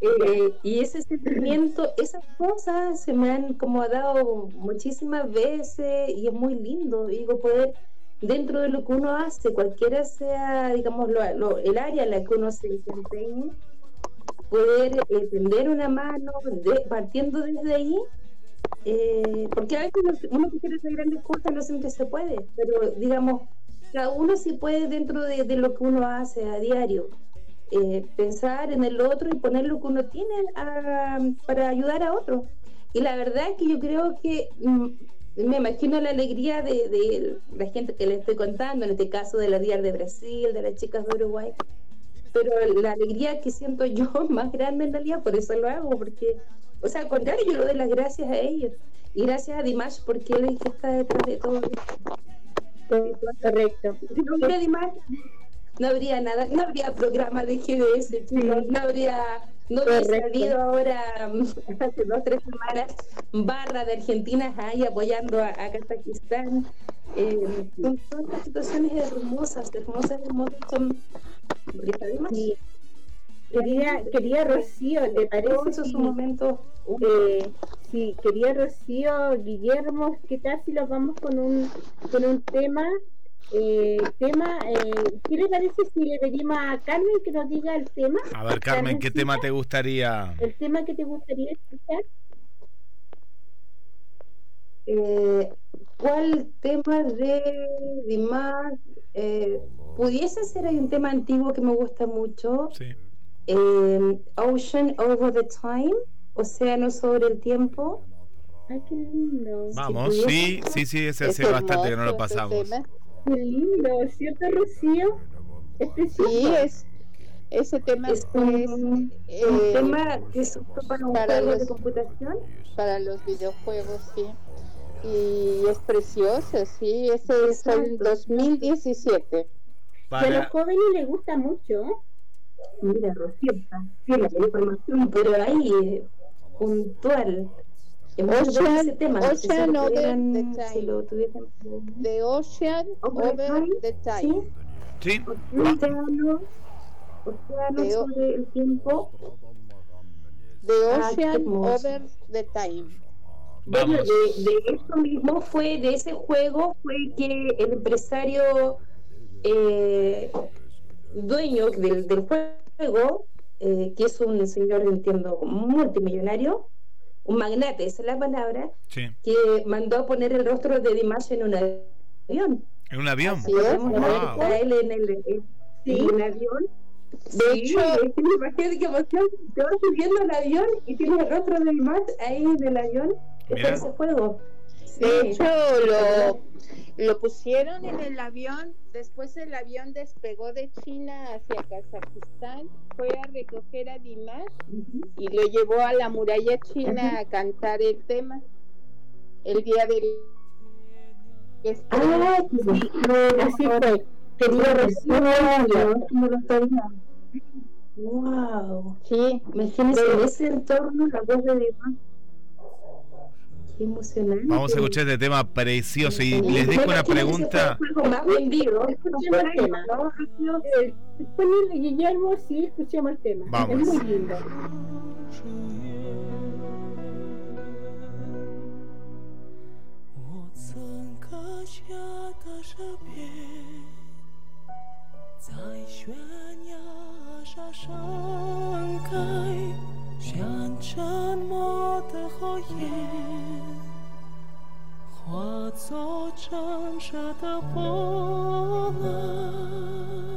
Eh, y ese sentimiento, esas cosas se me han como dado muchísimas veces y es muy lindo, digo, poder dentro de lo que uno hace, cualquiera sea, digamos, lo, el área en la que uno se desempeñe, poder eh, tender una mano, partiendo desde ahí, eh, porque a veces uno- que quiere hacer grandes cosas no siempre se puede, pero digamos, cada uno sí puede dentro de, de lo que uno hace a diario, eh, pensar en el otro y poner lo que uno tiene a- para ayudar a otro. Y la verdad es que yo creo que mm, me imagino la alegría de, de la gente que le estoy contando, en este caso de la DIAR de Brasil, de las chicas de Uruguay, pero la alegría que siento yo más grande en realidad, por eso lo hago, porque, o sea, al contrario, yo le doy las gracias a ellos. Y gracias a Dimash, porque él es el que está detrás de todo esto. Correcto. Si no hubiera Dimash, no habría nada, no habría programa de GDS, no habría, no habría salido ahora mm, hace dos tres semanas barra de Argentina ahí apoyando a, a Kazajistán. Eh, son estas situaciones hermosas, hermosas, hermosas, son Sí. Quería, quería Rocío, ¿te parece? si- momentos Eh, sí, quería Rocío, Guillermo, ¿qué tal si nos vamos con un, con un tema? Eh, tema eh, ¿Qué le parece si le pedimos a Carmen que nos diga el tema? A ver, Carmen, ¿qué tema te gustaría? ¿El tema que te gustaría escuchar? Eh, ¿Cuál tema de Dimas eh, pudiese ser hay un tema antiguo que me gusta mucho? Sí. eh, Ocean Over the Time, Océano sobre el tiempo. Ay, qué lindo. Vamos, sí, sí, sí, ese hace bastante que no lo pasamos. Qué lindo, ¿cierto, Rocío? Es precioso. Sí, es, ese tema Es pues, un, un eh, tema que se usa para un para juego de los- computación. para los videojuegos, sí. Y es precioso, sí. Ese es el 2017. Y a los Para, jóvenes les gusta mucho. Mira, Rocío, está la información, pero ahí, puntual. Ocean- bueno ese tema. Ocean Over the si Time. lo tuviesen- The Ocean Over the Over Time, the ¿sí? Time. sí, va- Océano, océano De o- sobre el tiempo. The Ah, Ocean. Over the Time. Bueno, de, de eso mismo fue, de ese juego fue que el empresario eh, dueño del, del juego, eh, que es un señor, entiendo, multimillonario, un magnate, esa es la palabra, Sí. que mandó a poner el rostro de Dimash en un avión. ¿En un avión? Así es. Wow. a él en el en- en un avión. De hecho, Sí, imagínate qué emoción. Te vas subiendo al avión y tienes el rostro de Dimash ahí en el avión. Mira. por ese juego. De hecho lo, lo pusieron en el avión. Después el avión despegó de China hacia Kazajistán. Fue a recoger a Dimash y lo llevó a la muralla china a cantar el tema. El día del. este, Ah, sí, Así fue. Quería Rocío. no lo sabía. Wow. sí, Imagínense en ese entorno la voz de Dios. Qué emocionante. Vamos a escuchar este tema precioso y les dejo Bueno, una ¿quién es ese pregunta. más vendido? Escuchemos el tema. ¿no, Rocío? Eh, Guillermo, sí, escuchemos el tema. Vamos. Es muy lindo. 我曾化作震慑的波澜。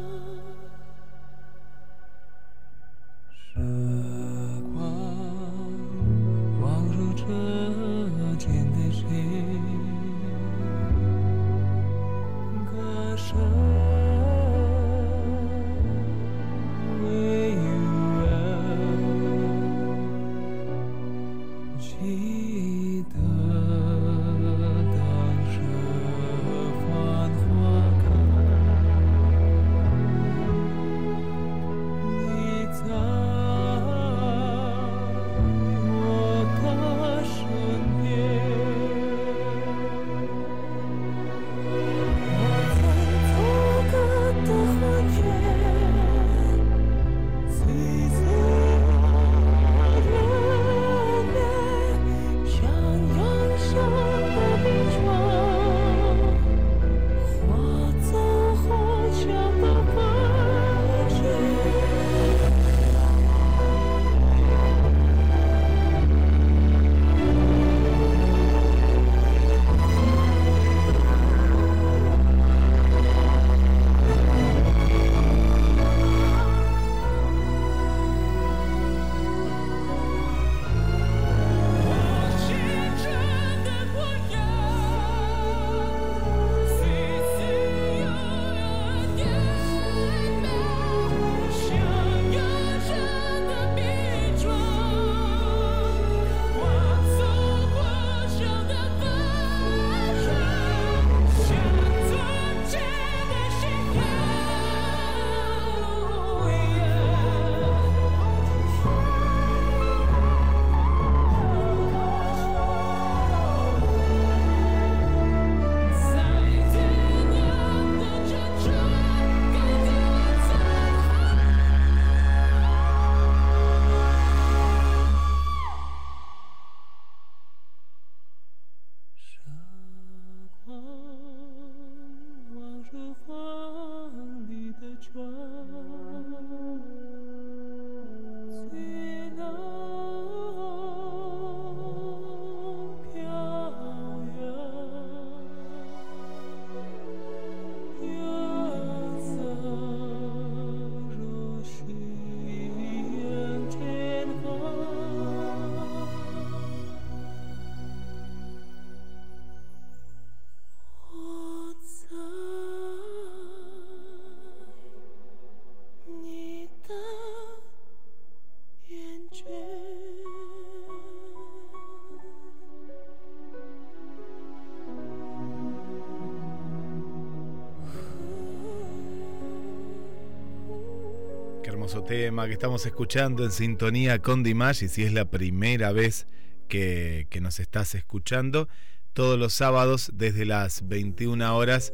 Tema que estamos escuchando en sintonía con Dimash y si es la primera vez que, que nos estás escuchando, todos los sábados desde las 21 horas,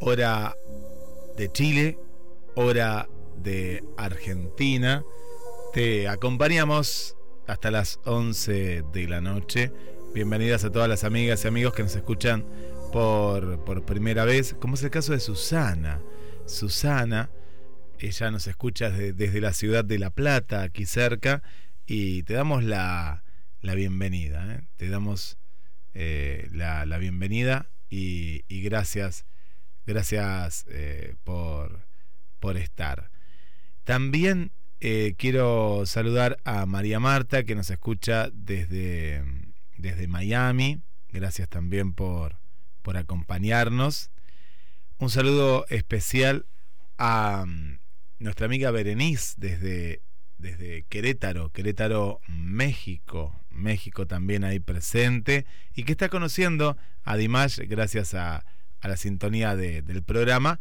hora de Chile, hora de Argentina. Te acompañamos hasta las 11 de la noche. Bienvenidas a todas las amigas y amigos que nos escuchan por, por primera vez, como es el caso de Susana. Susana, ella nos escucha desde, la ciudad de La Plata, aquí cerca, y te damos la, la bienvenida. ¿eh? Te damos eh, la, la, bienvenida y, y gracias, gracias eh, por, por estar. También quiero saludar a María Marta, que nos escucha desde, desde Miami. Gracias también por, por acompañarnos. Un saludo especial a nuestra amiga Berenice desde, desde Querétaro, Querétaro, México. México también ahí presente y que está conociendo a Dimash gracias a, a la sintonía de, del programa.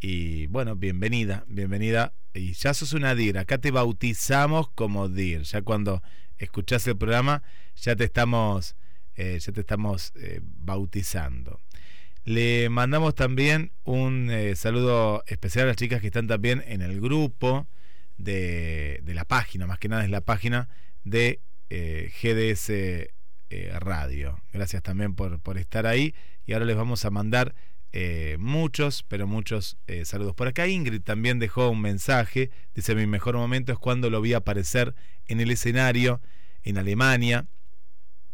Y bueno, bienvenida, bienvenida y ya sos una DIR. Acá te bautizamos como DIR. Ya cuando escuchás el programa, ya te estamos, eh, ya te estamos eh, bautizando. Le mandamos también un eh, saludo especial a las chicas que están también en el grupo de, la página, más que nada es la página de GDS Radio. Gracias también por, por estar ahí. Y ahora les vamos a mandar eh, muchos, pero muchos eh, saludos. Por acá Ingrid también dejó un mensaje. Dice, mi mejor momento es cuando lo vi aparecer en el escenario en Alemania,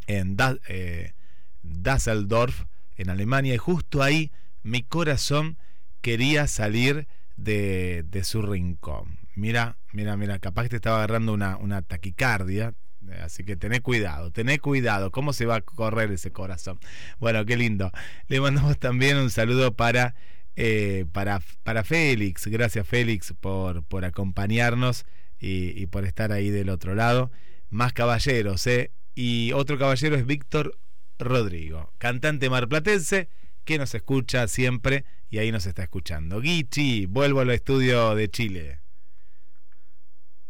en eh, Dasseldorf, en Alemania, y justo ahí mi corazón quería salir de, de su rincón. Mira, mira, mira, capaz que te estaba agarrando una, una taquicardia, Así que tené cuidado, tené cuidado. ¿Cómo se va a correr ese corazón? Bueno, qué lindo. Le mandamos también un saludo para, eh, para, para Félix. Gracias, Félix, por, por acompañarnos y, por estar ahí del otro lado. Más caballeros, ¿eh? Y otro caballero es Víctor Rodrigo, cantante marplatense que nos escucha siempre y ahí nos está escuchando. Guichi, vuelvo al estudio de Chile.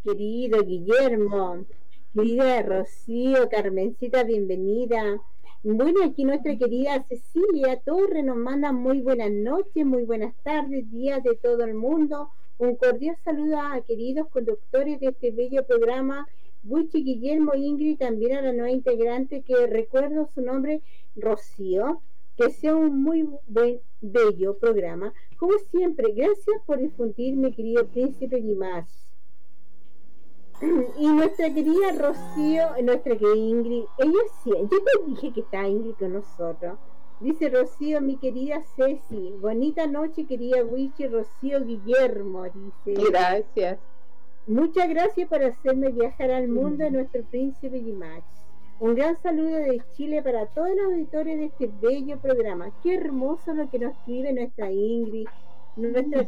Querido Guillermo, Querida Rocío, Carmencita, bienvenida. Bueno, aquí nuestra querida Cecilia Torre nos manda muy buenas noches, muy buenas tardes, días de todo el mundo. Un cordial saludo a queridos conductores de este bello programa, Buchi, Guillermo, Ingrid, también a la nueva integrante que recuerdo su nombre, Rocío. Que sea un muy buen, bello programa. Como siempre, gracias por difundir, mi querido príncipe Guimás. Y nuestra querida Rocío, nuestra querida Ingrid, ella sí, yo te dije que está Ingrid con nosotros. Dice Rocío, mi querida Ceci, bonita noche, querida Wichi, Rocío Guillermo, dice. Gracias. Muchas gracias por hacerme viajar al mundo de nuestro príncipe Gimach. Un gran saludo de Chile para todos los auditores de este bello programa. Qué hermoso lo que nos escribe nuestra Ingrid. Nuestra,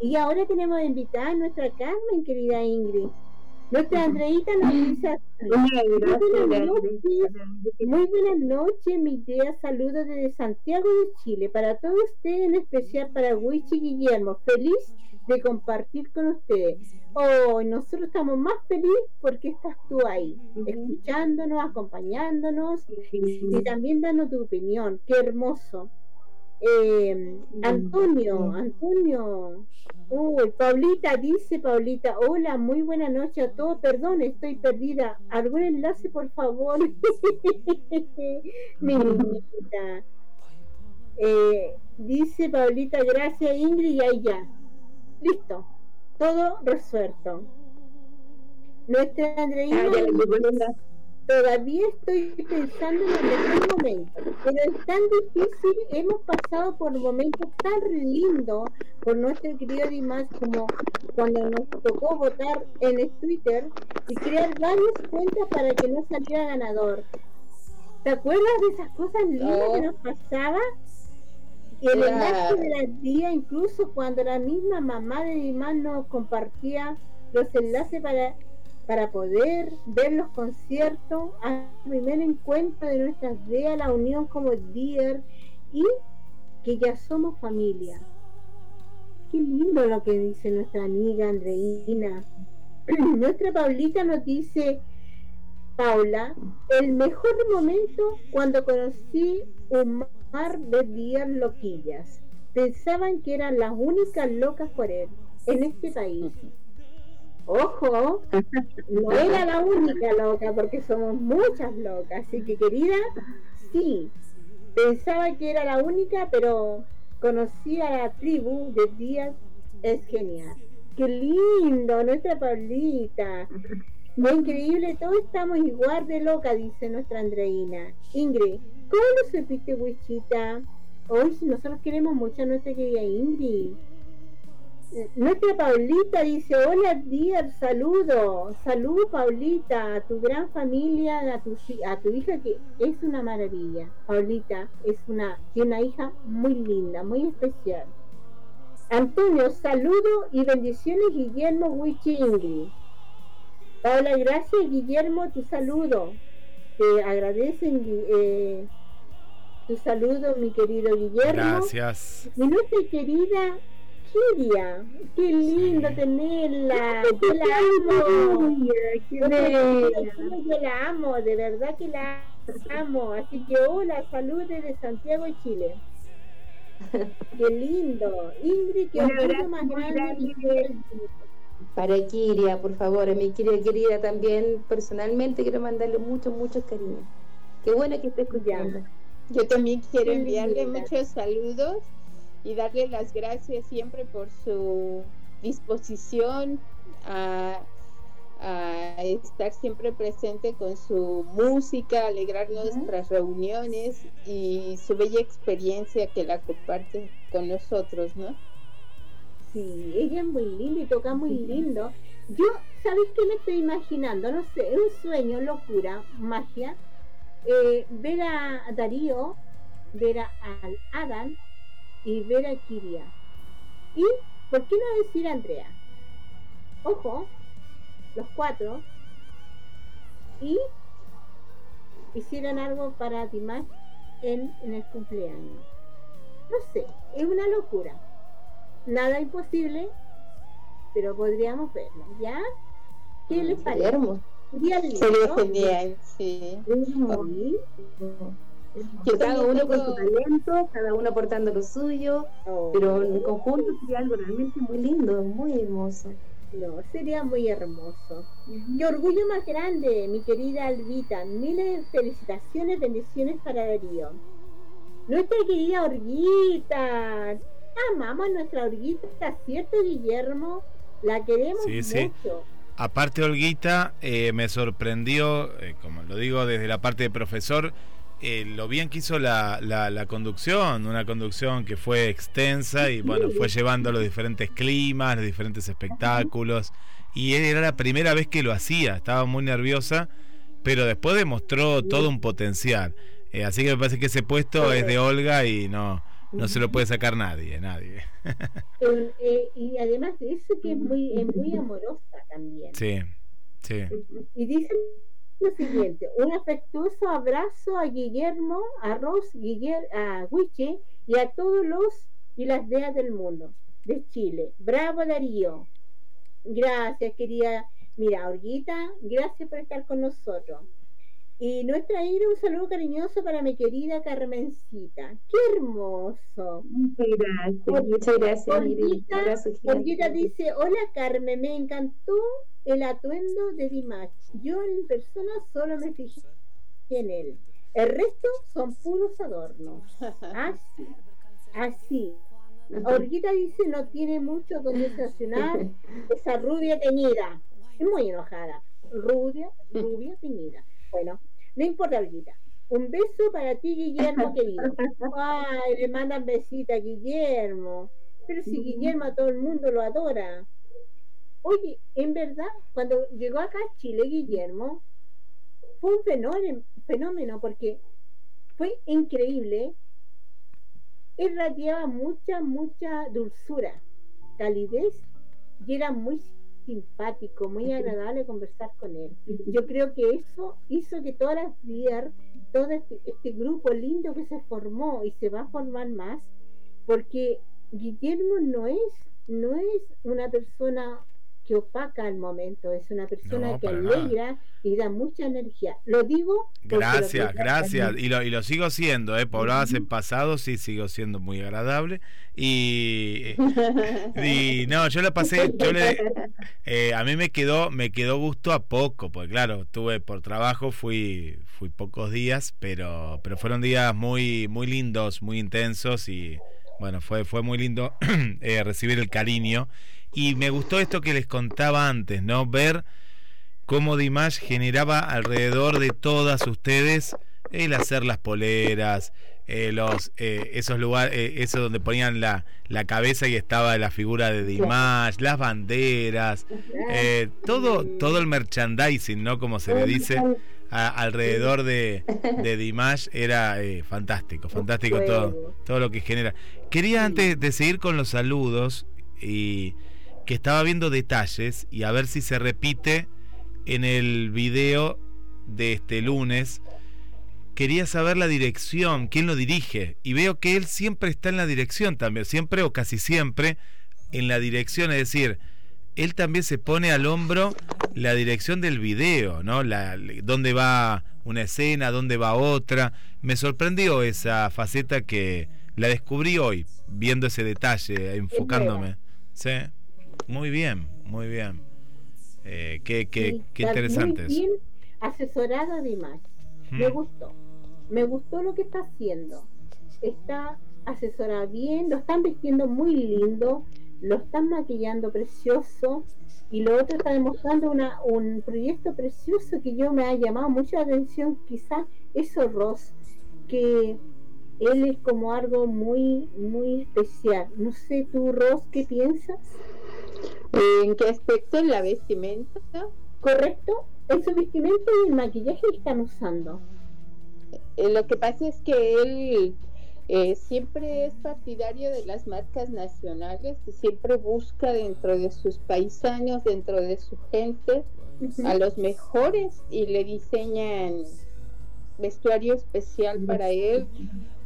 y ahora tenemos invitada a nuestra Carmen, querida Ingrid. Nuestra Andreita nos dice muy buenas noches, mi idea saludos desde Santiago de Chile, para todos ustedes, en especial para Wichi Guillermo, feliz de compartir con ustedes. Oh, nosotros estamos más felices porque estás tú ahí, escuchándonos, acompañándonos y también dando tu opinión. Qué hermoso. Eh, Antonio, Antonio, Uy, Paulita dice, Paulita, hola, muy buena noche a todos, perdón, estoy perdida. ¿Algún enlace, por favor? Mi niñita. Eh, dice Paulita, gracias Ingrid, y ahí ya. Listo, todo resuelto. Nuestra Andreina todavía estoy pensando en el mejor momento, pero es tan difícil, hemos pasado por momentos tan lindos por nuestro querido Dimas como cuando nos tocó votar en Twitter y crear varias cuentas para que no saliera ganador. ¿Te acuerdas de esas cosas lindas que nos pasaba? Y el enlace de las días, incluso cuando la misma mamá de Dimas nos compartía los enlaces para para poder ver los conciertos, al primer encuentro de nuestras ideas, la unión como líder y que ya somos familia. qué lindo lo que dice nuestra amiga Andreina. nuestra Paulita nos dice, Paula, el mejor momento cuando conocí un mar de días loquillas. Pensaban que eran las únicas locas por él en este país. Ojo, no era la única loca porque somos muchas locas. Así que querida, sí, pensaba que era la única, pero conocí a la tribu de Díaz, es genial. Qué lindo, nuestra Paulita. Muy increíble, todos estamos igual de loca, dice nuestra Andreina. Ingrid, ¿cómo lo supiste, Wichita? Hoy nosotros queremos mucho a nuestra querida Ingrid. Nuestra Paulita dice, hola Díaz, saludo, salud Paulita, a tu gran familia, a tu, a tu hija que es una maravilla. Paulita es una, tiene una hija muy linda, muy especial. Antonio, saludo y bendiciones Guillermo Wichi Ingrid. Paula, gracias Guillermo, tu saludo. Te agradecen eh, tu saludo, mi querido Guillermo. Gracias. Y nuestra querida Kiria, qué lindo Sí. tenerla, yo la amo, yo la amo, de verdad que la amo, así que hola, saludos desde Santiago de Chile. Qué lindo, Ingrid, qué Un más grande. Para Kiria, por favor, a mi Kiria querida también, personalmente quiero mandarle muchos, muchos cariños. Qué bueno que esté escuchando. Yo también quiero enviarle linda. muchos saludos y darle las gracias siempre por su disposición a, a estar siempre presente con su música, alegrar nuestras reuniones y su bella experiencia que la comparte con nosotros, ¿no? Sí, ella es muy linda y toca muy lindo. Yo, ¿sabéis qué me estoy imaginando? No sé, es un sueño, locura, magia. Eh, ver a Darío, ver a Adam y ver a Kiria. Y, ¿por qué no decir a Andrea? Ojo, los cuatro. Y hicieron algo para Dimash en, en el cumpleaños. No sé, es una locura nada imposible, pero podríamos verlo, ¿ya? ¿Qué les Sería parece? hermoso. Sería genial, sí. Sí. Yo Cada uno con su talento, cada uno aportando lo suyo, Oh, pero en conjunto sería algo realmente muy lindo, muy hermoso. no, sería muy hermoso. Qué orgullo más grande, mi querida Albita. Miles de felicitaciones, bendiciones para Darío. Nuestra querida Orguita. Amamos a nuestra Orguita, ¿cierto, Guillermo? La queremos Sí, sí. mucho. Aparte, Olguita, eh, me sorprendió, eh, como lo digo desde la parte de profesor, eh, lo bien que hizo la, la, la conducción, una conducción que fue extensa y bueno, fue llevando los diferentes climas, los diferentes espectáculos. Y era la primera vez que lo hacía, estaba muy nerviosa, pero después demostró todo un potencial. Eh, así que me parece que ese puesto es de Olga y no, no se lo puede sacar nadie, nadie. Eh, eh, y además de eso que es muy, es muy amorosa también. Sí, sí. Y dice lo siguiente, un afectuoso abrazo a Guillermo, a Ros, Guiller, a Huiche y a todos los y las deas del mundo de Chile. Bravo Darío. Gracias, querida. Mira, Orguita, gracias por estar con nosotros. Y nuestra Ira, un saludo cariñoso para mi querida Carmencita. ¡Qué hermoso! Muchas gracias, muchas gracias, Olguita. Olguita dice, hola Carmen, me encantó el atuendo de Dimash. Yo en persona solo me fijé en él. El resto son puros adornos. Así, así. Olguita dice, no tiene mucho donde estacionar esa rubia teñida. Es muy enojada. Rubia, rubia teñida. Bueno, no importa, Olguita. Un beso para ti, Guillermo, querido. Ay, le mandan besita a Guillermo. Pero si Guillermo a todo el mundo lo adora. Oye, en verdad, cuando llegó acá a Chile, Guillermo, fue un fenómeno, fenómeno porque fue increíble. Él radiaba mucha, mucha dulzura, calidez y era muy simpático, muy agradable conversar con él. Yo creo que eso hizo que todas las días, todo este, este grupo lindo que se formó y se va a formar más, porque Guillermo no es no es una persona que opaca al momento, es una persona No, que nada. alegra y da mucha energía. Lo digo lo Gracias, gracias. Y lo, y lo sigo siendo, ¿eh? Pobladas en pasado, sí, sigo siendo muy agradable. Y, y no, yo la pasé, yo le, eh, a mí me quedó, me quedó gusto a poco, porque claro, tuve por trabajo, fui, fui pocos días, pero, pero fueron días muy, muy lindos, muy intensos y bueno, fue, fue muy lindo eh, recibir el cariño. Y me gustó esto que les contaba antes, ¿no? Ver cómo Dimash generaba alrededor de todas ustedes el hacer las poleras, eh, los eh, esos lugares, eh, eso donde ponían la, la cabeza y estaba la figura de Dimash, las banderas, todo, todo el merchandising, ¿no? Como se le dice, a- alrededor de, de Dimash era eh, fantástico, fantástico todo, todo lo que genera. Quería antes de seguir con los saludos y que estaba viendo detalles y a ver si se repite en el video de este lunes. Quería saber la dirección, quién lo dirige. Y veo que él siempre está en la dirección también, siempre o casi siempre en la dirección. Es decir, él también se pone al hombro la dirección del video, ¿no? La, dónde va una escena, dónde va otra. Me sorprendió esa faceta que la descubrí hoy, viendo ese detalle, enfocándome. Sí, muy bien, muy bien. Eh, qué qué, qué interesante bien asesorada Dimash. Me Mm. gustó. Me gustó lo que está haciendo. Está asesorada bien, lo están vistiendo muy lindo, lo están maquillando precioso y lo otro está demostrando una, un proyecto precioso que yo me ha llamado mucho la atención, quizás eso Ross, que él es como algo muy, muy especial. No sé tú, Ross, ¿qué piensas? ¿En qué aspecto? ¿En la vestimenta? ¿Correcto? En su vestimenta y el maquillaje que están usando. Eh, lo que pasa es que él eh, siempre es partidario de las marcas nacionales y siempre busca dentro de sus paisanos, dentro de su gente, a los mejores y le diseñan vestuario especial para él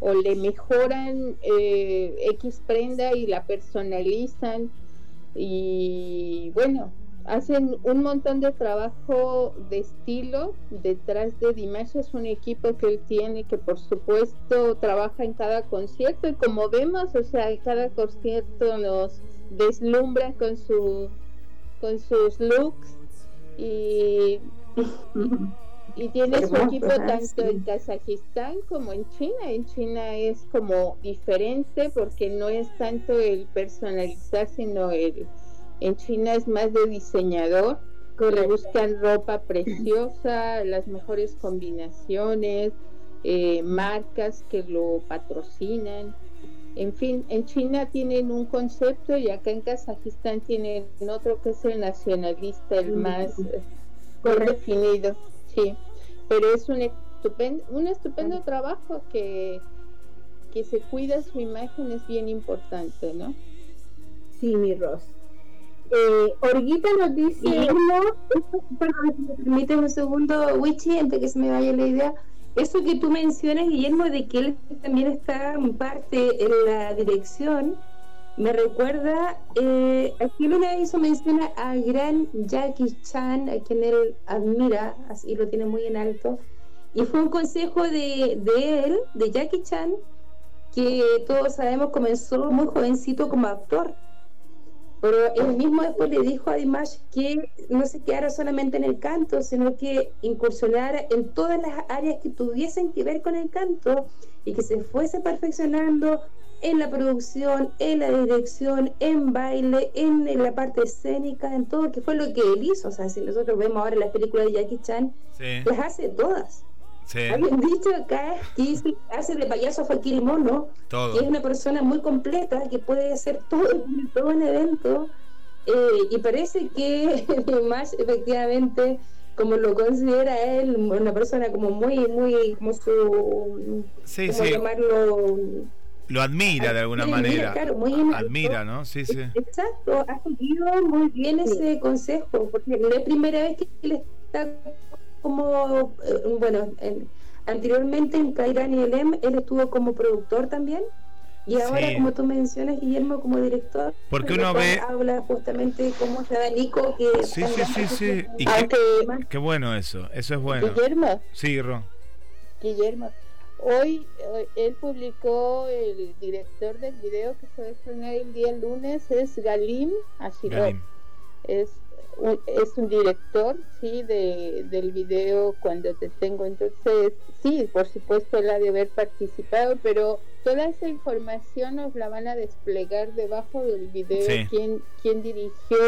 o le mejoran eh, X prenda y la personalizan y bueno, hacen un montón de trabajo de estilo detrás de Dimash. Es un equipo que él tiene que por supuesto trabaja en cada concierto. Y como vemos o sea cada concierto nos deslumbra con su con sus looks. Y y tiene su equipo tanto sí. en Kazajistán como en China. En China es como diferente porque no es tanto el personalizar, sino el en China es más de diseñador. Le buscan ropa preciosa, las mejores combinaciones, eh, marcas que lo patrocinan. En fin, en China tienen un concepto y acá en Kazajistán tienen otro que es el nacionalista, el más eh, definido. Sí, pero es un estupendo, un estupendo trabajo que, que se cuida su imagen es bien importante, ¿no? Sí, mi Ross. Eh, Orguita nos dice, perdón, si me permites un segundo, Wichi, antes que se me vaya la idea. Eso que tú mencionas, Guillermo, de que él también está en parte en la dirección, me recuerda, eh, aquí una vez hizo mención a gran Jackie Chan, a quien él admira, así lo tiene muy en alto, y fue un consejo de, de él, de Jackie Chan, que todos sabemos comenzó muy jovencito como actor. Pero él mismo después le dijo a Dimash que no se quedara solamente en el canto, sino que incursionara en todas las áreas que tuviesen que ver con el canto y que se fuese perfeccionando en la producción, en la dirección, en baile, en, en la parte escénica, en todo, que fue lo que él hizo. O sea, si nosotros vemos ahora las películas de Jackie Chan, Sí, las hace todas. sí, Habían dicho acá que hace de payaso a Joaquín Mono, que es todo. una persona muy completa que puede hacer todo, todo un evento eh, y parece que más efectivamente como lo considera él una persona como muy muy como su Sí, ¿cómo sí, llamarlo? Lo admira de alguna Sí, manera. claro, muy. Admira, ¿no? Sí, sí. exacto ha seguido muy bien ese consejo porque no es primera vez que él está como eh, bueno en- anteriormente en Cairán y Elem él estuvo como productor también Y ahora, Sí. como tú mencionas, Guillermo, como director, Porque uno ve- habla justamente de cómo se da Nico, que Sí, sí, sí, la- sí. Y qué, qué bueno eso, eso es bueno. Guillermo, Sí, Ro. Guillermo, hoy eh, él publicó el director del video que se va a estrenar el día lunes, es Galim Ashirov. Galim. es un, es un director sí de, del video cuando te tengo entonces sí por supuesto él ha de haber participado pero toda esa información nos la van a desplegar debajo del video Sí. quién quién dirigió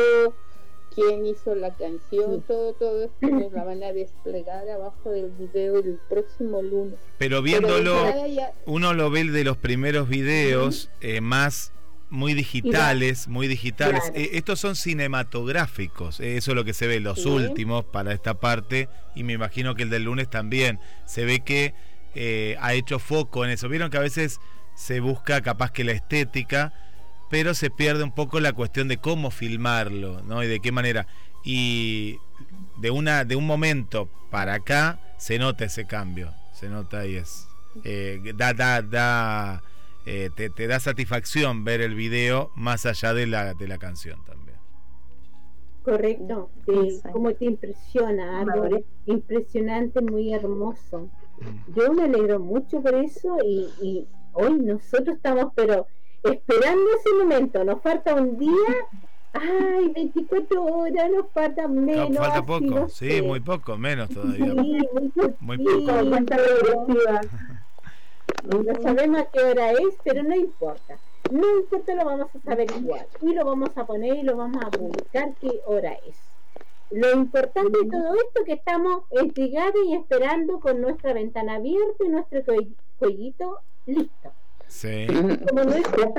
quién hizo la canción todo todo esto nos la van a desplegar abajo del video el próximo lunes Pero viéndolo, ya- uno lo ve de los primeros videos eh, más muy digitales, muy digitales. Claro. Eh, estos son cinematográficos, eh, eso es lo que se ve, los Sí. últimos para esta parte, y me imagino que el del lunes también. Se ve que eh, ha hecho foco en eso. Vieron que a veces se busca capaz que la estética, pero se pierde un poco la cuestión de cómo filmarlo, ¿no? Y de qué manera. Y de una de un momento para acá se nota ese cambio, se nota y es eh, da da da eh, te, te da satisfacción ver el video más allá de la de la canción también. Correcto, como te impresiona, algo impresionante, muy hermoso. Yo me alegro mucho por eso y, y hoy nosotros estamos, pero esperando ese momento, nos falta un día, ay, 24 horas, nos falta menos. falta poco, no sí, sé. muy poco, menos Sí, todavía. muy Muy poquito. poco. No sabemos a qué hora es, pero no importa. No importa, lo vamos a saber igual. Y lo vamos a poner y lo vamos a publicar qué hora es. Lo importante de todo esto es que estamos intrigados y esperando con nuestra ventana abierta y nuestro cuell- cuellito listo. Sí. Como, nuestra-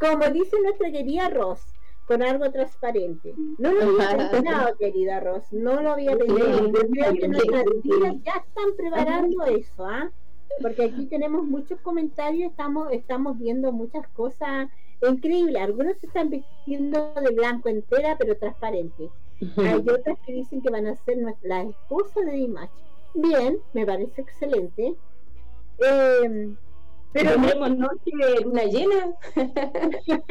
como dice nuestra querida Ross, con algo transparente. No lo había pensado, querida Ross, no lo había pensado. Yo creo que nuestras vidas ya están preparando eso, ¿ah? Porque aquí tenemos muchos comentarios, estamos, estamos viendo muchas cosas increíbles. Algunos se están vistiendo de blanco entera, pero transparente. Hay otras que dicen que van a ser nuestra- la esposa de Dimash. Bien, me parece excelente. Eh, pero tenemos noche de luna llena.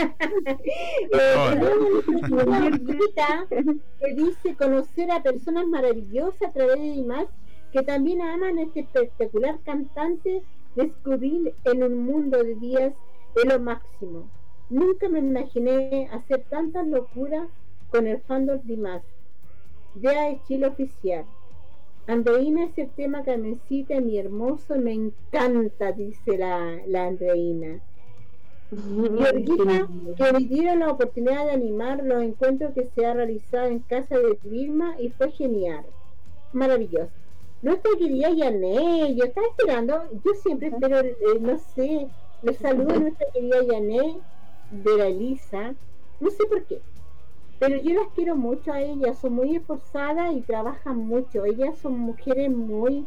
Eh, tenemos una amiguita que dice conocer a personas maravillosas a través de Dimash que también aman a este espectacular cantante, descubrir en un mundo de días es lo máximo. Nunca me imaginé hacer tantas locuras con el fandom Dimash. Ya es Chile oficial. Andreina es el tema Carmencita, mi hermoso, me encanta, dice la, la Andreina. Y Olguita, que me dieron la oportunidad de animar los encuentros que se ha realizado en casa de Vilma y fue genial. Maravilloso. Nuestra querida Yané, yo estaba esperando, yo siempre espero, eh, no sé, les saludo a nuestra querida Yané de la Elisa, no sé por qué, pero yo las quiero mucho a ellas, son muy esforzadas y trabajan mucho, ellas son mujeres muy,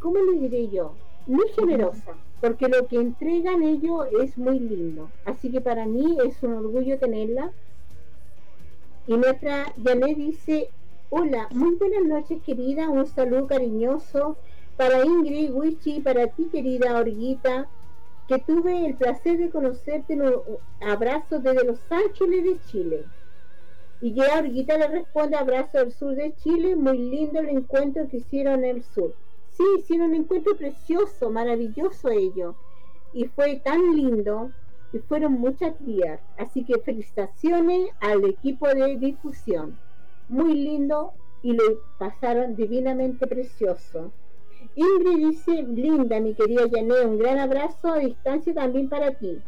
¿cómo le diré yo? Muy generosas, porque lo que entregan ellos es muy lindo, así que para mí es un orgullo tenerla. Y nuestra Janet dice, hola, muy buenas noches querida, un saludo cariñoso para Ingrid, Wichi, para ti querida Orguita, que tuve el placer de conocerte en un abrazo desde Los Ángeles de Chile. Y ya Orguita le responde abrazo del sur de Chile, muy lindo el encuentro que hicieron en el sur. Sí, hicieron un encuentro precioso, maravilloso ello. Y fue tan lindo y fueron muchas días. Así que felicitaciones al equipo de difusión. Muy lindo y lo pasaron divinamente precioso. Ingrid dice, linda mi querida Yané, un gran abrazo a distancia también para ti.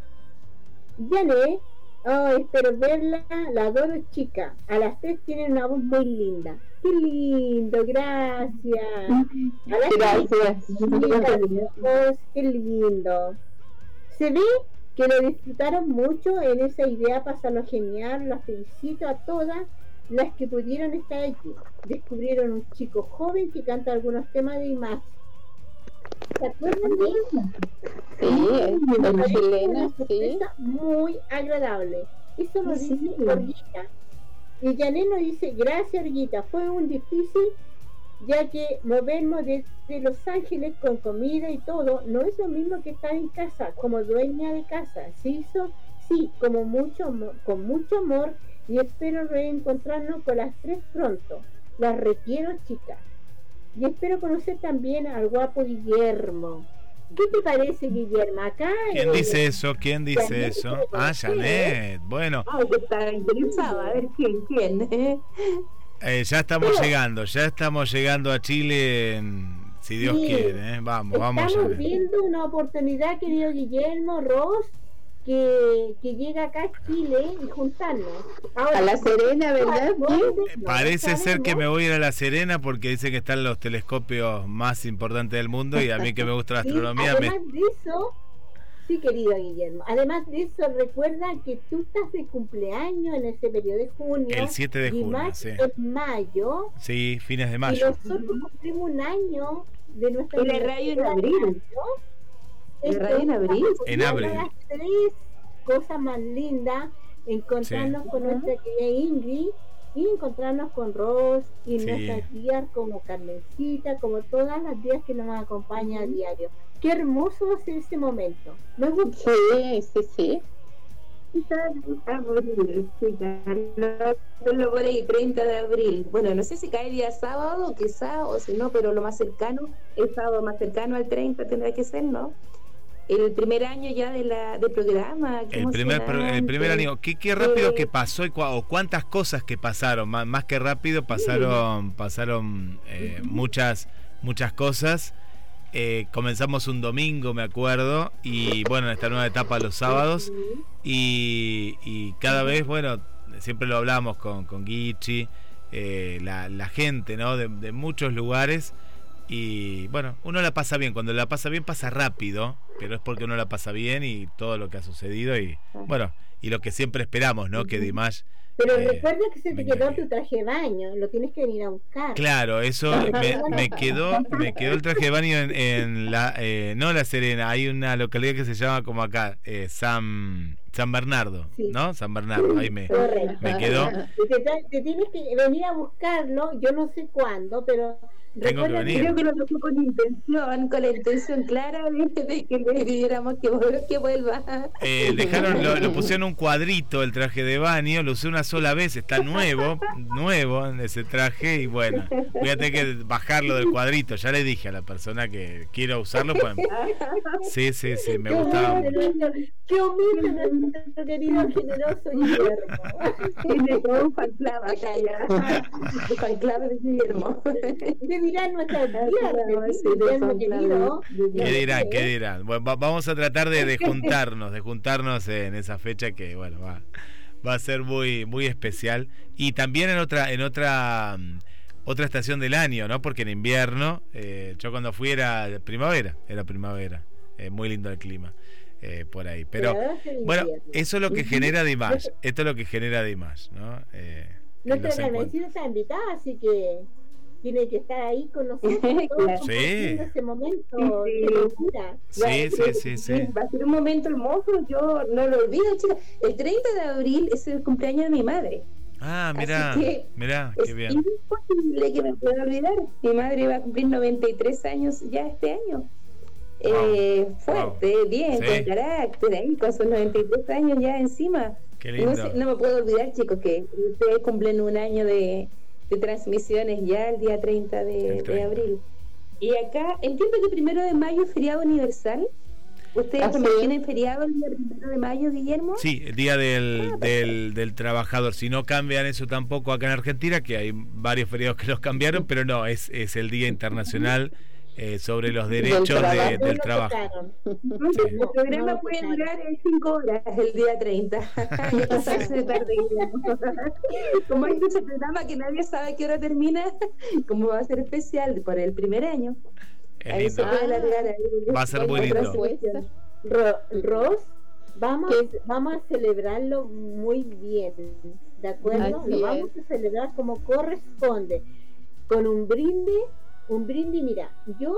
Yané, oh, espero verla, la adoro chica. A las tres tienen una voz muy linda. Qué lindo, gracias. A las Gracias. Qué lindo. Se ve que lo disfrutaron mucho en esa idea, pasarlo genial. Las felicito a todas las que pudieron estar aquí. Descubrieron un chico joven que canta algunos temas de imagen. Sí, es chilena, Una sí. muy agradable. Eso lo dice Orguita. Y Janet nos dice, gracias Orguita, fue un difícil ya que movernos desde Los Ángeles con comida y todo no es lo mismo que estar en casa como dueña de casa. Se hizo, sí, como mucho, con mucho amor y espero reencontrarnos con las tres pronto. Las requiero, chicas. Y espero conocer también al guapo Guillermo. ¿Qué te parece, Guillermo? Acá. ¿Quién eh, dice eso? ¿Quién dice Janet eso? Ah, Janet. Bueno, Ay, que está interesado. A ver quién, quién. eh, ya estamos llegando, ya estamos llegando a Chile, en- si Dios Sí. quiere. ¿eh? Vamos, vamos. Estamos viendo una oportunidad, querido Guillermo Ross, que, que llega acá a Chile y juntarnos. Ahora, A La Serena, ¿verdad? No Parece ser que me voy a ir a La Serena porque dice que están los telescopios más importantes del mundo y a mí que me gusta la Sí, astronomía me... además de eso, sí, querido Guillermo, además de eso, recuerda que tú estás de cumpleaños en ese periodo de junio. El 7 de y junio, más sí. en mayo. Sí, fines de Y mayo. nosotros cumplimos un año de nuestra Y la radio en abril. En abril. En abril. Las tres cosas más lindas, encontrarnos con nuestra querida Ingrid y encontrarnos con Ross y Sí. nuestras tías como Carmencita, como todas las tías que nos acompañan a diario. Qué hermoso va a ser ese momento. Me gusta. Sí, sí, sí. No, solo por ahí, 30 de abril. Bueno, no sé si cae día sábado, quizá, o si no, pero lo más cercano, el sábado más cercano al 30 tendrá que ser, ¿no? El primer año ya de la, del programa. El primer, el primer año, ¿qué, qué rápido Eh, que pasó y cua- o cuántas cosas que pasaron, más, más que rápido pasaron, pasaron eh, muchas, muchas cosas. Eh, comenzamos un domingo, me acuerdo, y bueno, en esta nueva etapa los sábados, y, y cada vez, bueno, siempre lo hablamos con, con Guichi, eh, la, la gente, ¿no? De, de muchos lugares, y bueno, uno la pasa bien, cuando la pasa bien pasa rápido, pero es porque uno la pasa bien y todo lo que ha sucedido, y bueno, y lo que siempre esperamos, ¿no? Que Dimash... Pero eh, recuerda que se te quedó tu traje de baño, lo tienes que venir a buscar. Claro, eso me, me quedó, me quedó el traje de baño en, en la, eh, no La Serena, hay una localidad que se llama como acá, eh, San, San Bernardo, Sí. ¿no? San Bernardo, ahí me, Correcto. me quedó. Te tienes que venir a buscarlo, yo no sé cuándo, pero Tengo que venir. Creo que lo tocó con intención, con la intención clara de, que le pidiéramos que, vuelva- que vuelva. Eh, dejaron, lo, lo pusieron un cuadrito el traje de baño, lo usé una sola vez, está nuevo, nuevo en ese traje y bueno, voy a tener que bajarlo del cuadrito, ya le dije a la persona que quiero usarlo, pues sí, sí, sí, me Qué gustaba humilde mucho. nuestro- Qué humilde nuestro querido generoso Guillermo. Tiene todo un fan club acá ya. Un fan club de Guillermo. ¿Qué dirán nuestras tías? ¿Qué dirán? ¿Qué dirán? Bueno, va- vamos a tratar de, de juntarnos, de juntarnos en esa fecha que, bueno, va, va a ser muy, muy especial. Y también en otra, en otra, mm, otra estación del año, ¿no? Porque en invierno, eh, yo cuando fui era primavera, era primavera. Eh, muy lindo el clima eh, por ahí. Pero, bueno, eso es lo que genera Dimash. Esto es lo que genera Dimash, ¿no? Eh, Nuestra. Carmencita está invitada, así que tiene que estar ahí con nosotros. Claro. Sí. Ese momento Sí, de sí. locura. Sí, sí, sí, sí. Va a ser un momento hermoso, yo no lo olvido, chicas. El 30 de abril es el cumpleaños de mi madre. Ah, mira, que mira, Es qué bien. imposible que me pueda olvidar. Mi madre va a cumplir 93 años ya este año. Eh, fuerte, bien, Sí. con carácter, ahí con sus 93 años ya encima. Qué No, lindo. sé- no me puedo olvidar, chicos, que ustedes cumplen un año de, de transmisiones ya el día 30 de, El de 30. abril. Y acá, entiendo que primero de mayo es feriado universal. ¿Ustedes es. tienen feriado el día primero de mayo, Guillermo? Sí, el día del, del, del trabajador. Si no cambian eso tampoco acá en Argentina, que hay varios feriados que los cambiaron, pero no, es, es el Día Internacional eh, sobre los derechos de- trabajo. del trabajo. Sí. El programa No, puede durar 5 horas el día 30. Y pasarse de tarde, Guillermo. Como hay ese programa que nadie sabe a qué hora termina, como va a ser especial por el primer año, Es ahí se puede ahí Va a ser muy lindo. Ro- Ros, vamos, vamos a celebrarlo muy bien, ¿de acuerdo? Así Lo es. vamos a celebrar como corresponde, con un brindis, un brindis, mira, yo,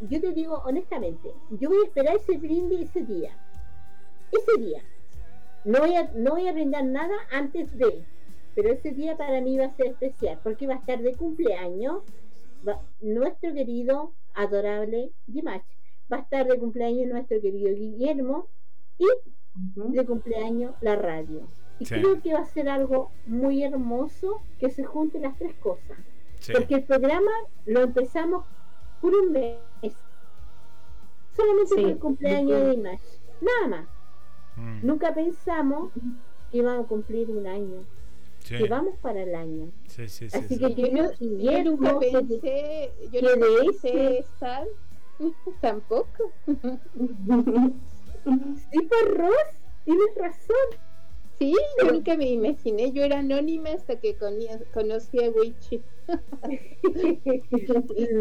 yo te digo honestamente, yo voy a esperar ese brindis ese día, ese día. No voy a, no voy a brindar nada antes de, pero ese día para mí va a ser especial, porque va a estar de cumpleaños va- nuestro querido, adorable Dimash. Va a estar de cumpleaños nuestro querido Guillermo y de cumpleaños la radio. Y Sí. creo que va a ser algo muy hermoso que se junten las tres cosas. Sí. Porque el programa lo empezamos por un mes. Solamente Sí. por el cumpleaños de Dimash. Nada más. Mm, Nunca pensamos que íbamos a cumplir un año. sí. Que vamos para el año. Sí, sí, sí, Así sí. que Yo, no- yo nunca pensé, yo de pensé ese- estar tampoco. Sí, pues Ross, tienes razón. Sí, yo nunca me imaginé, yo era anónima hasta que coní- conocí a Wichi.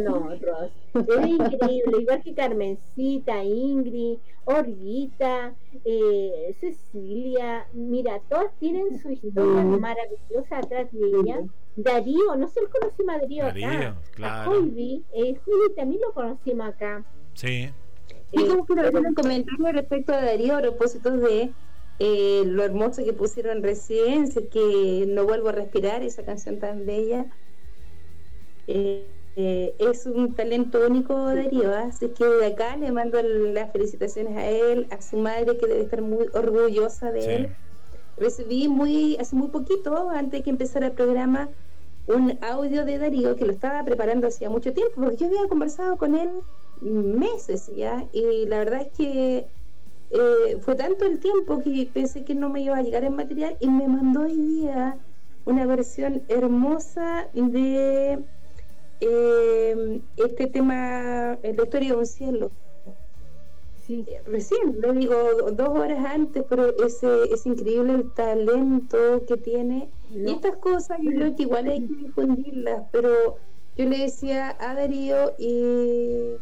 No, Ross, es increíble, igual que Carmencita, Ingrid, Orguita, eh, Cecilia, mira, todas tienen su historia maravillosa atrás de ella. Darío, no sé, conocimos a Darío, Darío, acá. claro. A Holby, eh, Juli también lo conocimos acá. Sí. Y Eh, como quiero hacer un comentario respecto a Darío a propósito de eh, lo hermoso que pusieron recién, que no vuelvo a respirar, esa canción tan bella. Eh, eh, es un talento único Darío, así que de acá le mando las felicitaciones a él, a su madre que debe estar muy orgullosa de Sí. él. Recibí muy hace muy poquito, antes de que empezara el programa, un audio de Darío que lo estaba preparando hacía mucho tiempo, porque yo había conversado con él meses ya, y la verdad es que eh, fue tanto el tiempo que pensé que no me iba a llegar el material y me mandó hoy día una versión hermosa de eh, este tema, eh, la historia de un cielo. sí, Recién, le digo dos horas antes, pero ese, es increíble el talento que tiene. Y estas cosas yo creo que igual hay que difundirlas, pero yo le decía a Darío y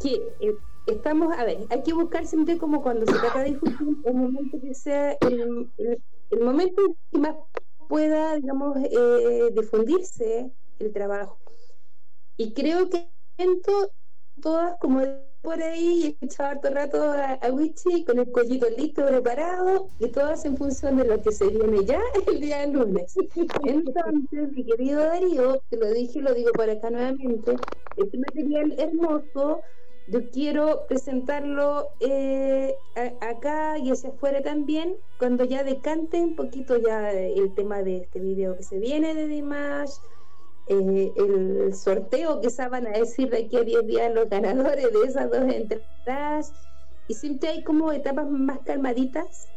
que eh, estamos, a ver, hay que buscar siempre como cuando se trata de difundir el momento que sea el, el- el momento que más pueda, digamos, eh, difundirse el trabajo. Y creo que todas como por ahí, he escuchado harto rato a, a Wichi con el collito listo, preparado, y todas en función de lo que se viene ya el día lunes. Entonces, mi querido Darío, te lo dije y lo digo por acá nuevamente, este material hermoso, yo quiero presentarlo eh, a- acá y hacia afuera también, cuando ya decante un poquito ya el tema de este video que se viene de Dimash, eh, el sorteo que se van a decir de aquí a 10 días los ganadores de esas dos entradas. Y siempre hay como etapas más calmaditas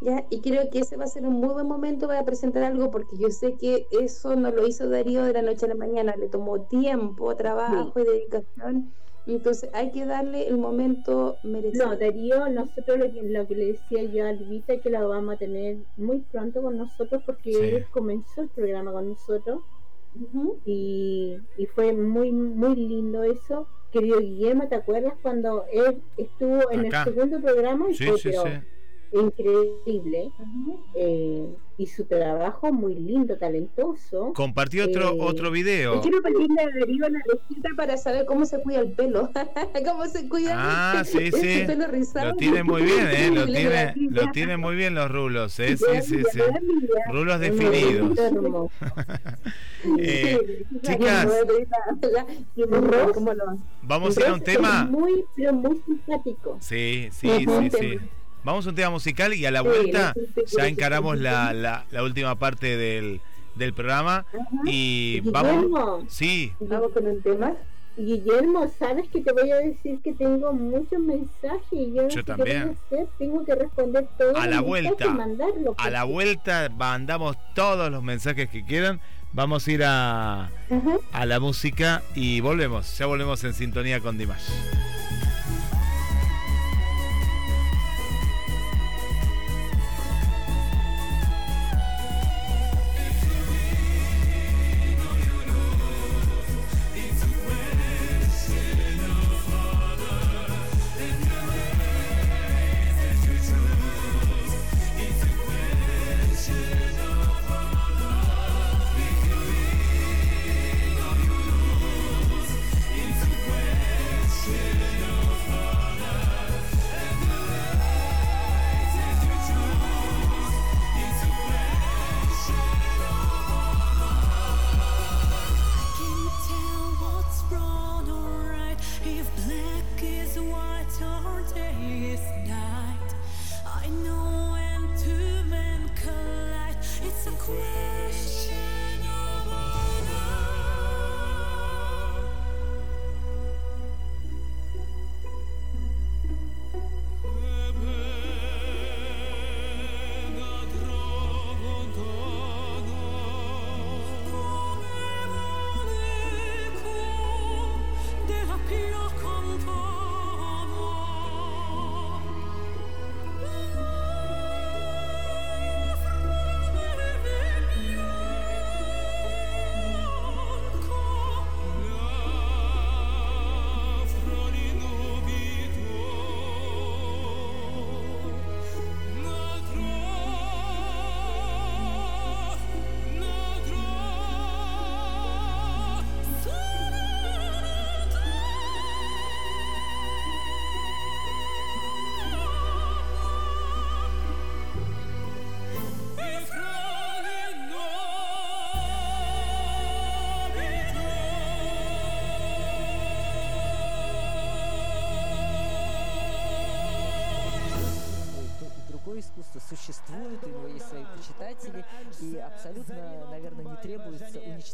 ya y creo que ese va a ser un muy buen momento para presentar algo porque yo sé que eso no lo hizo Darío de la noche a la mañana le tomó tiempo trabajo y dedicación entonces hay que darle el momento merecido no, Darío, nosotros lo que, lo que le decía yo a Alvita que lo vamos a tener muy pronto con nosotros porque Sí. él comenzó el programa con nosotros y, y fue muy muy lindo eso. Querido Guillermo, ¿te acuerdas cuando él estuvo en Acá. el segundo programa? Y Sí, fue sí, pero sí. increíble. Eh, y su trabajo muy lindo, talentoso. Compartí otro, Eh, otro video. Quiero pedirle a Darío una receta para saber cómo se cuida el pelo. cómo se cuida Ah, sí, ese sí. pelo rizado. Lo tiene muy bien, ¿eh? Lo tiene, lo tiene muy bien los rulos, ¿eh? Sí, sí, sí. Rulos definidos. Eh, Sí, chicas. la- la- la- la- ¿cómo lo- Vamos a ir a un tema. Muy, pero muy simpático. Sí, sí, sí, sí. Vamos a un tema musical y a la vuelta ya encaramos la, la, la última parte del, del programa Ajá. y vamos. Guillermo, Sí, Vamos con un tema. Guillermo, sabes que te voy a decir que tengo muchos mensajes y yo, no Yo sé qué también. voy a hacer. Tengo que responder todos A la vuelta. y mandarlos, a la vuelta mandamos todos los mensajes que quieran. Vamos a ir a, Ajá. a la música y volvemos. Ya volvemos en sintonía con Dimash.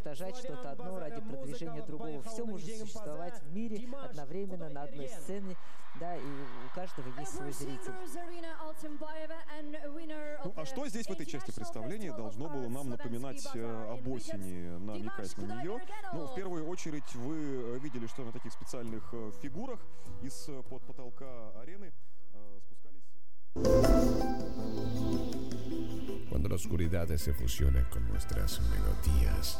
Уничтожать что-то одно ради продвижения другого. Все может существовать в мире одновременно на одной сцене, да, и у каждого есть свой зритель. Ну, а что здесь в этой части представления должно было нам напоминать э, об осени, намекать на нее? Ну, в первую очередь вы э, видели, что на таких специальных э, фигурах из-под потолка арены э, спускались... Cuando la oscuridad se fusiona con nuestras melodías.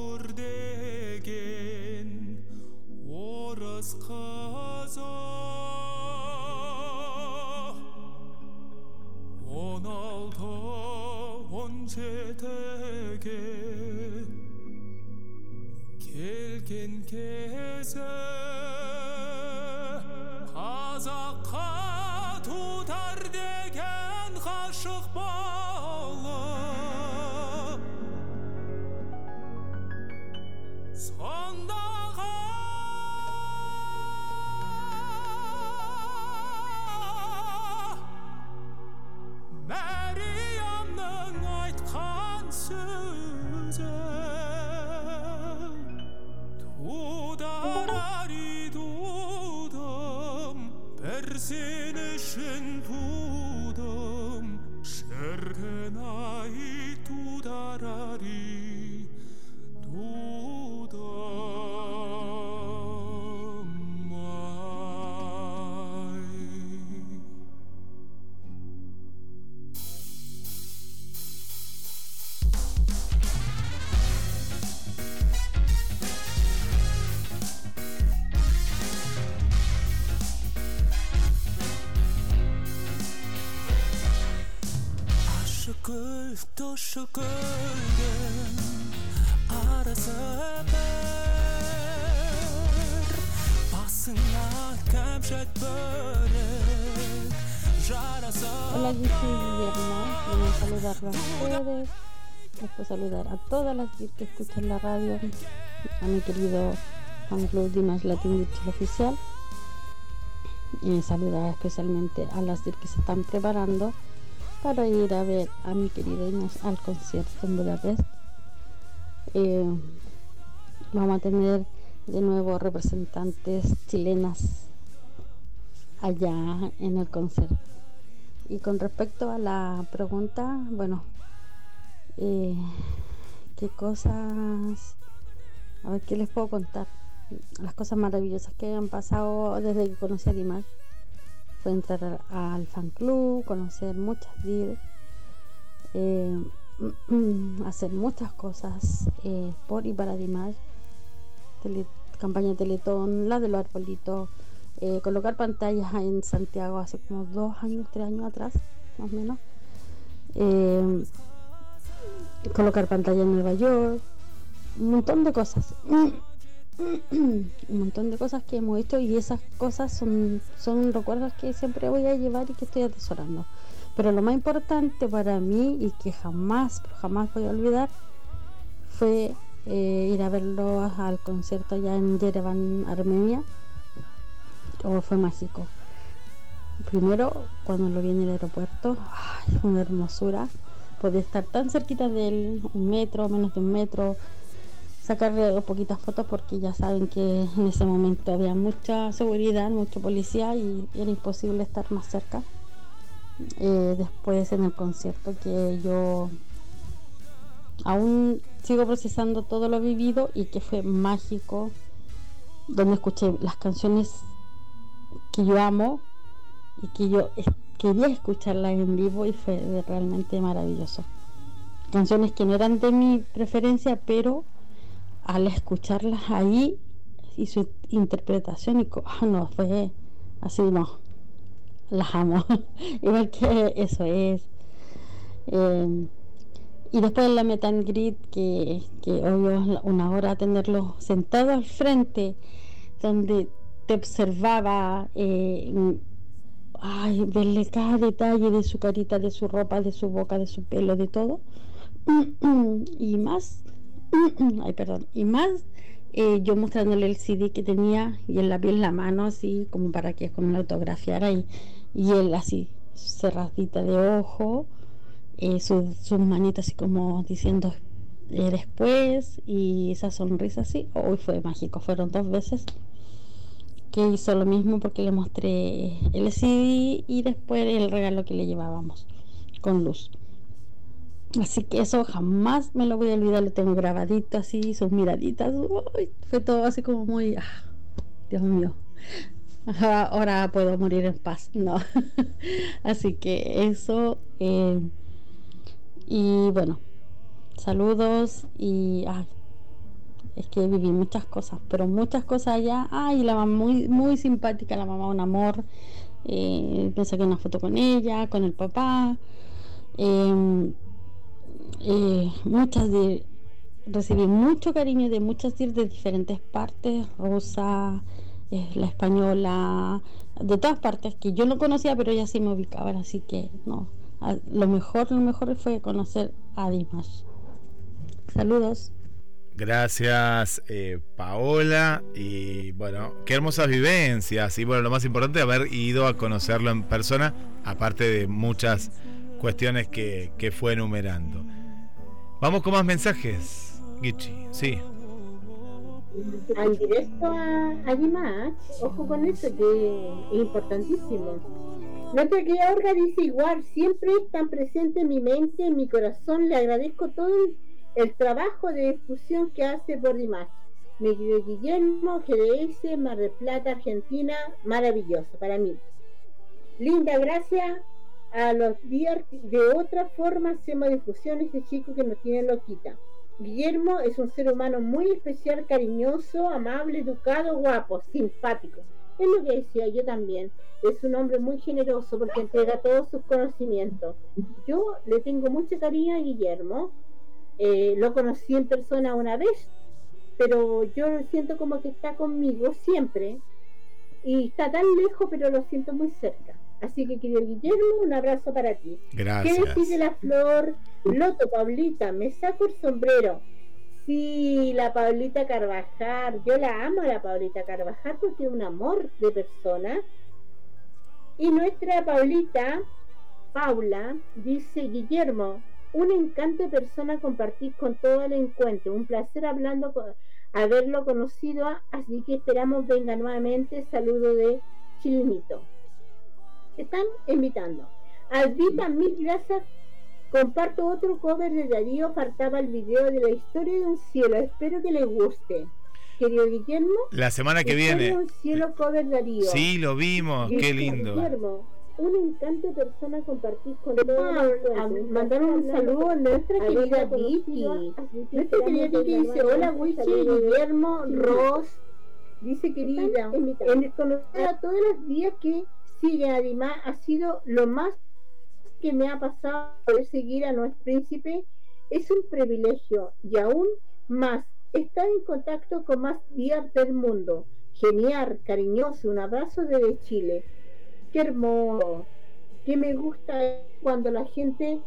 шақырдеген орыс қызы он алты он жетіге келген кезі қазаққа Hola, Guillermo. Quiero saludarlos a ustedes. Después saludar a todas las que escuchan la radio. A mi querido fan club Dimas Latin Virtual Oficial. Y saludar especialmente a las que se están preparando para ir a ver a mi querido Dimas al concierto en Budapest. Eh, vamos a tener de nuevo representantes chilenas allá en el concierto. Y con respecto a la pregunta, bueno, eh, ¿qué cosas? A ver, ¿qué les puedo contar? Las cosas maravillosas que han pasado desde que conocí a Dimash fue entrar al- fan club, conocer muchas DIR, eh, hacer muchas cosas eh, por y para Dimash, campaña Teletón, la de los arbolitos, eh, colocar pantallas en Santiago hace como dos años, tres años atrás, más o menos. Eh, colocar pantalla en Nueva York, un montón de cosas. un montón de cosas que hemos hecho y esas cosas son, son recuerdos que siempre voy a llevar y que estoy atesorando. Pero lo más importante para mí y que jamás, jamás voy a olvidar fue eh, ir a verlo al concierto allá en Yerevan, Armenia. Oh, fue mágico. Primero, cuando lo vi en el aeropuerto, ay, una hermosura. Poder estar tan cerquita de él, un metro, menos de un metro, sacarle poquitas fotos porque ya saben que en ese momento había mucha seguridad, mucha policía y era imposible estar más cerca. Eh, después en el concierto que yo aún sigo procesando todo lo vivido y que fue mágico, donde escuché las canciones que yo amo y que yo quería escucharlas en vivo y fue realmente maravilloso. Canciones que no eran de mi preferencia, pero al escucharlas ahí y su interpretación y ah, no, fue así, no, las amo, igual que eso es. Eh, y después la meet grid, que, que obvio una hora tenerlo sentado al frente, donde te observaba, eh, ay, verle cada detalle de su carita, de su ropa, de su boca, de su pelo, de todo. y más, ay, perdón, y más eh, yo mostrándole el CD que tenía y el lápiz en la mano, así como para que con la autografiara y, y él así, cerradita de ojo, eh, su- sus manitas así como diciendo después y esa sonrisa así, hoy fue mágico, fueron dos veces que hizo lo mismo porque le mostré el CD y después el regalo que le llevábamos con luz. Así que eso jamás me lo voy a olvidar, lo tengo grabadito así, sus miraditas, fue todo así como muy, ah, Dios mío, ahora puedo morir en paz, no. así que eso, eh, y bueno, saludos y es que viví muchas cosas, pero muchas cosas allá, ay, la mamá muy, muy simpática, la mamá un amor, eh, me saqué una foto con ella, con el papá. eh, eh, muchas de recibí mucho cariño de muchas de diferentes partes Rosa eh, la española de todas partes que yo no conocía pero ya sí me ubicaban así que no lo mejor lo mejor fue conocer a Dimas saludos Gracias, eh, Paola. Y bueno, qué hermosas vivencias. Y bueno, lo más importante, haber ido a conocerlo en persona, aparte de muchas cuestiones que, que fue enumerando. Vamos con más mensajes, Gichi. Sí. al directo a, a Dimash, ojo con eso que es importantísimo. Nuestra querida Olga dice igual, siempre están presentes en mi mente, en mi corazón, le agradezco todo el, el trabajo de difusión que hace por Dimash. Mi querido Guillermo, GDS, Mar del Plata, Argentina, maravilloso para mí. Linda, gracias a los días de otra forma hacemos difusión este chico que nos tiene loquita. Guillermo es un ser humano muy especial, cariñoso, amable, educado, guapo, simpático. Es lo que decía yo también. Es un hombre muy generoso porque entrega todos sus conocimientos. Yo le tengo mucho cariño a Guillermo. Eh, lo conocí en persona una vez, pero yo lo siento como que está conmigo siempre. Y está tan lejos, pero lo siento muy cerca. Así que, querido Guillermo, un abrazo para ti. ¿Qué Gracias. decir de la flor? Loto, Pablita, me saco el sombrero. Sí, la Pablita Carvajal, yo la amo a la Pablita Carvajal porque es un amor de persona. Y nuestra Pablita, Paula, dice Guillermo, un encanto de persona compartir con todo el encuentro, un placer hablando, con- haberlo conocido, así que esperamos venga nuevamente, saludo de Chilinito. Están invitando. Albita, mil gracias Comparto otro cover de Darío, faltaba el video de la historia de un cielo. Espero que les guste. Querido Guillermo, La semana que viene. un cielo cover Darío. Sí, lo vimos. Qué lindo. Guillermo, un encanto persona compartir con ah, Mandaron un saludo a nuestra querida Vicky. Nuestra querida Vicky dice, hola Wichi, Guillermo, Ross. Dice querida, en el conocer a todos los días que sigue además ha sido lo más que me ha pasado poder seguir a nuestro príncipe es un privilegio y aún más estar en contacto con más días del mundo. Genial, cariñoso, un abrazo desde Chile. Qué hermoso, que me gusta cuando la gente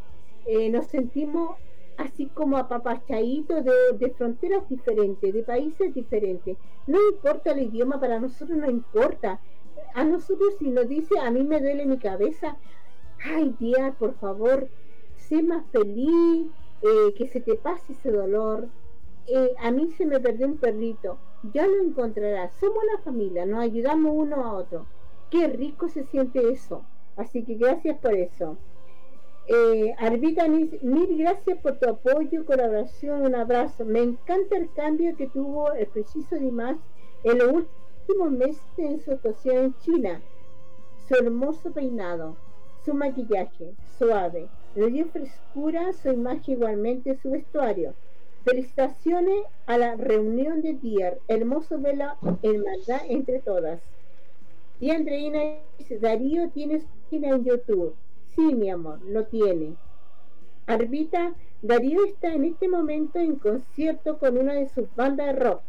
eh, nos sentimos así como apapachaditos de, de fronteras diferentes, de países diferentes. No importa el idioma, para nosotros no importa. A nosotros si nos dice, a mí me duele mi cabeza, ay Día, por favor, sé más feliz, eh, que se te pase ese dolor. Eh, a mí se me perdió un perrito, ya lo encontrarás. Somos una familia, nos ayudamos uno a otro. Qué rico se siente eso. Así que gracias por eso. Eh, Arbita, mil gracias por tu apoyo, colaboración, un abrazo. Me encanta el cambio que tuvo el preciso Dimas en los últimos meses en su actuación en China. Su hermoso peinado, su maquillaje suave, le dio frescura su imagen igualmente su vestuario. Felicitaciones a la reunión de Dier. Hermoso ver la hermandad entre todas. Y Andreina dice, Darío tienes página en YouTube. Sí, mi amor, lo tiene. Arbita, Darío está en este momento en concierto con una de sus bandas de rock.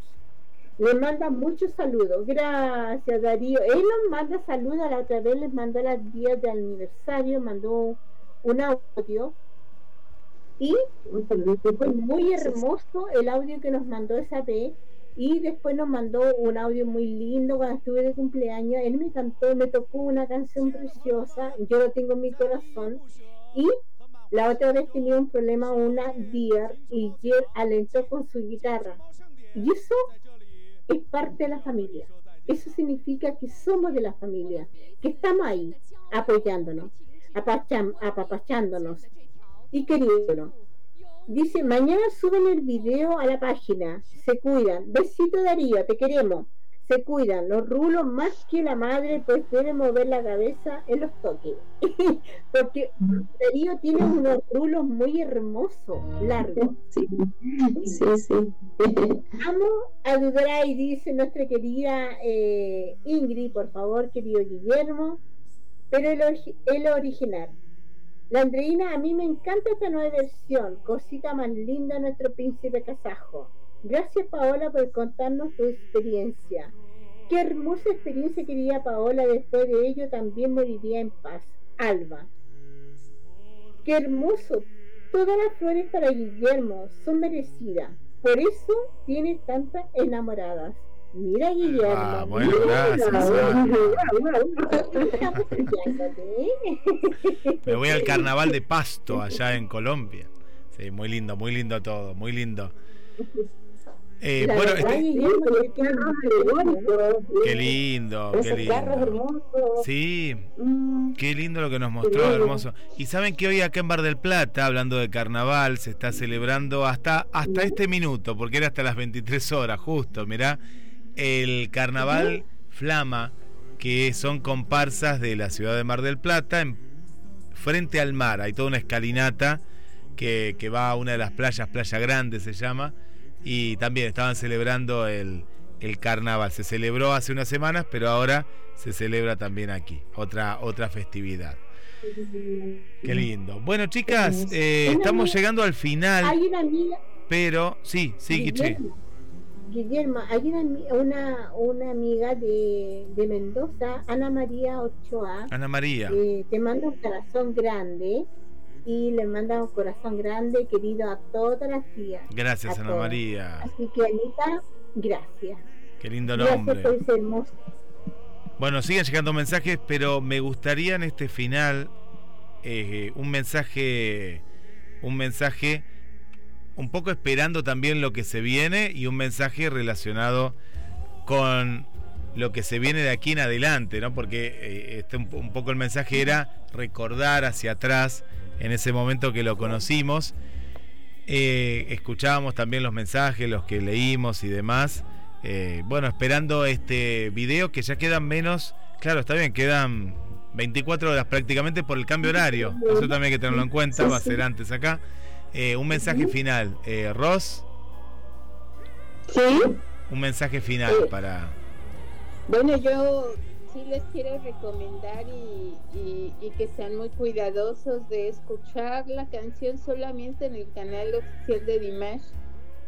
Le manda muchos saludos. Gracias, Darío. Él nos manda saludos. La otra vez les mandó las días de aniversario, mandó un audio. Y fue muy hermoso el audio que nos mandó esa vez. Y después nos mandó un audio muy lindo cuando estuve de cumpleaños. Él me cantó, me tocó una canción preciosa. Yo lo tengo en mi corazón. Y la otra vez tenía un problema una Deer y Jer alentó con su guitarra. Y eso es parte de la familia. Eso significa que somos de la familia, que estamos ahí apoyándonos, apacham- apapachándonos y queriéndonos. Dice, mañana suben el video a la página, se cuidan. Besito Darío, te queremos. Se cuidan, los rulos más que la madre, pues debe mover la cabeza en los toques. Porque Darío tiene unos rulos muy hermosos, largos. Sí, sí, sí. Amo a Dudray, dice nuestra querida eh, Ingrid, por favor, querido Guillermo. Pero el, el original. La Andreina, a mí me encanta esta nueva versión, cosita más linda nuestro príncipe kazajo. Gracias Paola por contarnos tu experiencia. Qué hermosa experiencia querida Paola, después de ello también moriría en paz. Alba. Qué hermoso. Todas las flores para Guillermo son merecidas. Por eso tiene tantas enamoradas. Mira Guillermo. Ah, bueno, gracias. Me voy al carnaval de Pasto, allá en Colombia. Sí, muy lindo, muy lindo todo, muy lindo. Eh, bueno, este- qué lindo, qué lindo. Sí, Mm, qué lindo lo que nos mostró, hermoso. Y saben que hoy acá en Bar del Plata, hablando de carnaval, se está celebrando hasta, hasta este minuto, porque era hasta las 23 horas, justo, mirá, el carnaval Flama, que son comparsas de la ciudad de Mar del Plata, en, frente al mar. Hay toda una escalinata que, que va a una de las playas, Playa Grande se llama, y también estaban celebrando el, el carnaval. Se celebró hace unas semanas, pero ahora se celebra también aquí, otra, otra festividad. Qué lindo. Bueno, chicas, eh, estamos llegando al final, Hay una amiga, pero sí, sí, Kichi. Guillermo, hay una, una, una amiga de, de Mendoza, Ana María Ochoa, Ana María. que te manda un corazón grande y le manda un corazón grande querido a todas las tías. Gracias, Ana todas. María. Así que Anita, gracias. Qué lindo Gracias nombre. por ese hermoso. Bueno, siguen llegando mensajes, pero me gustaría en este final eh, un mensaje, un mensaje un poco esperando también lo que se viene y un mensaje relacionado con lo que se viene de aquí en adelante, ¿no? Porque eh, este, un, un poco el mensaje era recordar hacia atrás en ese momento que lo conocimos. Eh, escuchábamos también los mensajes, los que leímos y demás. Eh, bueno, esperando este video que ya quedan menos, claro, está bien, quedan 24 horas prácticamente por el cambio horario. Eso también hay que tenerlo en cuenta, va a ser antes acá. Eh, un mensaje final. Eh, Ross, Sí, un mensaje final para... bueno, yo sí les quiero recomendar y, y- y que sean muy cuidadosos de escuchar la canción solamente en el canal oficial de Dimash,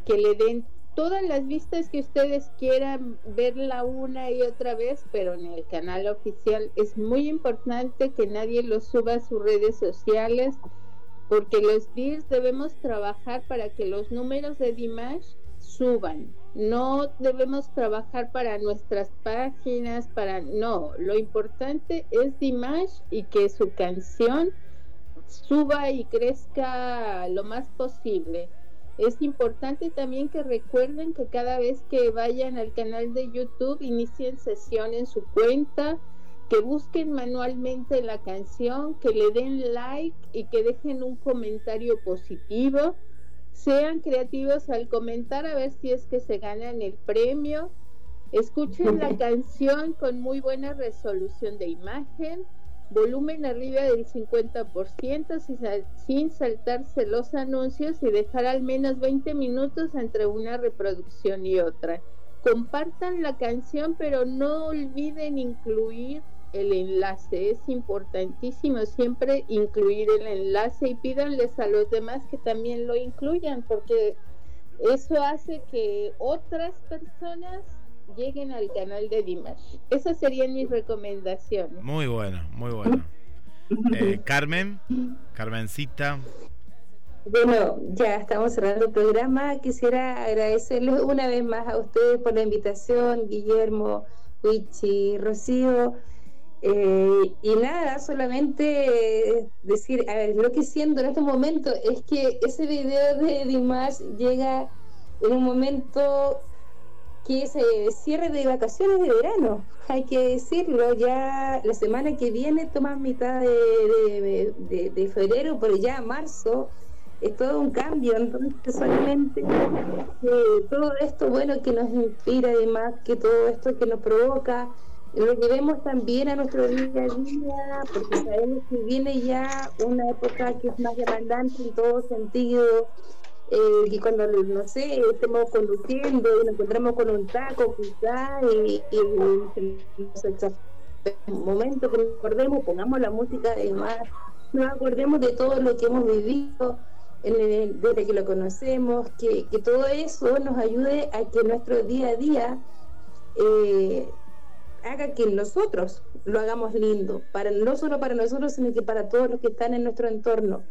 que le den todas las vistas que ustedes quieran verla una y otra vez, pero en el canal oficial. Es muy importante que nadie lo suba a sus redes sociales, porque los DIRs debemos trabajar para que los números de Dimash suban. No debemos trabajar para nuestras páginas, para no. Lo importante es Dimash y que su canción suba y crezca lo más posible. Es importante también que recuerden que cada vez que vayan al canal de YouTube inicien sesión en su cuenta, que busquen manualmente la canción, que le den like y que dejen un comentario positivo. Sean creativos al comentar a ver si es que se ganan el premio. Escuchen la canción con muy buena resolución de imagen volumen arriba del 50% sin, sal- sin saltarse los anuncios y dejar al menos 20 minutos entre una reproducción y otra. Compartan la canción, pero no olviden incluir el enlace. Es importantísimo siempre incluir el enlace y pídanles a los demás que también lo incluyan, porque eso hace que otras personas lleguen al canal de Dimash. Esas serían mis recomendaciones. Muy bueno, muy bueno. Eh, Carmen, Carmencita. Bueno, ya estamos cerrando el programa. Quisiera agradecerles una vez más a ustedes por la invitación, Guillermo, Wichi, Rocío. Eh, y nada, solamente eh, decir, a ver, lo que siento en estos momentos es que ese video de Dimash llega en un momento que es eh, cierre de vacaciones de verano, hay que decirlo, ya la semana que viene toman mitad de, febrero, pero ya marzo es todo un cambio, entonces solamente eh, todo esto bueno que nos inspira además, que todo esto que nos provoca, lo llevemos también a nuestro día a día, porque sabemos que viene ya una época que es más demandante en todo sentido, eh, y cuando, no sé, estemos conduciendo y nos encontramos con un taco quizá y, y, y un momento que nos pongamos la música de más, nos acordemos de todo lo que hemos vivido desde que lo conocemos, que, que todo eso nos ayude a que nuestro día a día eh, haga que nosotros lo hagamos lindo, para, no solo para nosotros, sino que para todos los que están en nuestro entorno.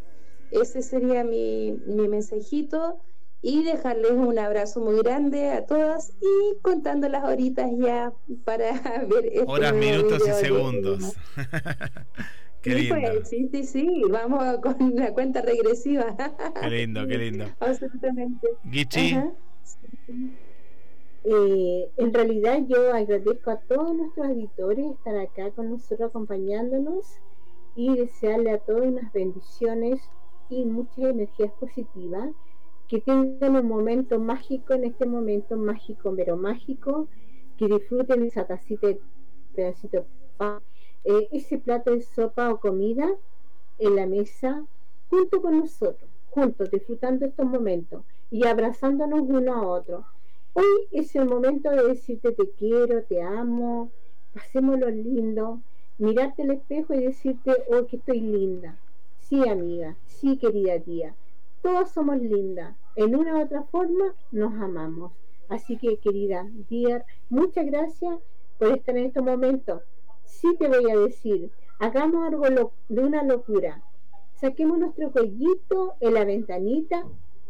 Ese sería mi, mi mensajito y dejarles un abrazo muy grande a todas y contando las horitas ya para ver este Horas, minutos y segundos. Qué Sí, lindo, pues, sí, sí, sí, vamos con la cuenta regresiva. qué lindo, qué lindo. Absolutamente. Guichi, Ajá. Eh, en realidad yo agradezco a todos nuestros editores estar acá con nosotros acompañándonos y desearle a todos unas bendiciones y muchas energías positivas, que tengan un momento mágico en este momento mágico, pero mágico, que disfruten esa tacita de pedacito eh, ese plato de sopa o comida en la mesa junto con nosotros, juntos, disfrutando estos momentos y abrazándonos uno a otro. Hoy es el momento de decirte te quiero, te amo, pasémoslo lindo, mirarte al espejo y decirte, oh, que estoy linda. Sí, amiga, sí, querida tía, todas somos lindas. En una u otra forma nos amamos. Así que, querida Dear, muchas gracias por estar en estos momentos. Sí te voy a decir, hagamos algo de una locura. Saquemos nuestro cuellito en la ventanita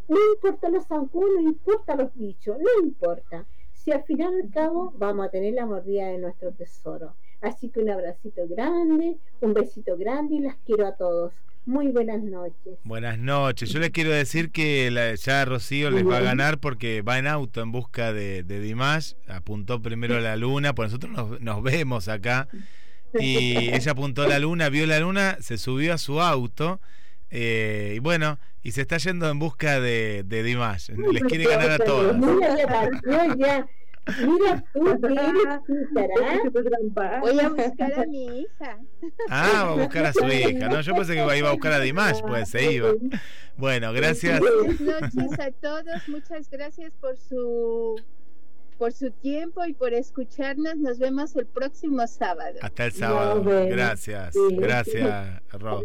no importa los zancudos, no importa los bichos, no importa. Si al final al cabo vamos a tener la mordida de nuestro tesoro. Así que un abracito grande, un besito grande y las quiero a todos. Muy buenas noches. buenas noches. Yo les quiero decir que la- ya Rocío les va a ganar porque va en auto en busca de, de Dimash. Apuntó primero a la luna, pues nosotros nos, nos vemos acá. Y ella apuntó a la luna, vio la luna, se subió a su auto. Eh, y bueno, y se está yendo en busca de, de Dimash. Les quiere ganar a todas. Mira, tú, eres pícara. Voy a buscar a mi hija. Ah, va a buscar a su hija. No, yo pensé que iba a buscar a Dimash, pues se iba. Bueno, gracias. Buenas noches a todos. Muchas gracias por su por su tiempo y por escucharnos. Nos vemos el próximo sábado. Hasta el sábado. Gracias. Gracias, Ro.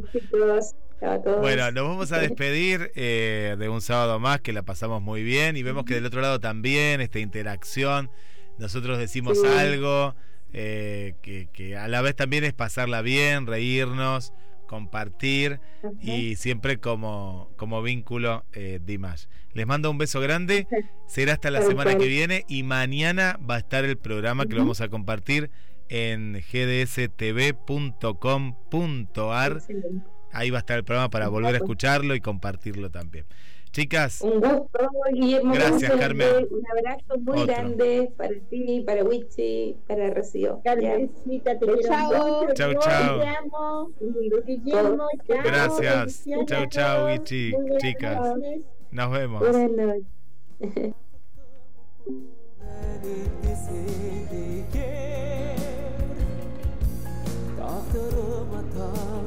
Chicos, chao a todos. Bueno, nos vamos a despedir eh, de un sábado más que la pasamos muy bien y vemos que del otro lado también esta interacción. Nosotros decimos Sí. algo eh, que, que a la vez también es pasarla bien, reírnos, compartir y siempre como, como vínculo eh, Dimash. Les mando un beso grande. Será hasta la semana que viene y mañana va a estar el programa que lo vamos a compartir en gdstv.com.ar. Ahí va a estar el programa para volver a escucharlo y compartirlo también. Chicas, Un gusto, Guillermo. Gracias, Carmen. Un abrazo muy Otro. grande para ti, para Wichi, para Rocío. Carmencita, te quiero Chao. mucho. Chao, chao. Te amo. Guillermo, chao. Gracias. Chao, chao, buenas chicas. nos vemos. Buenas noches.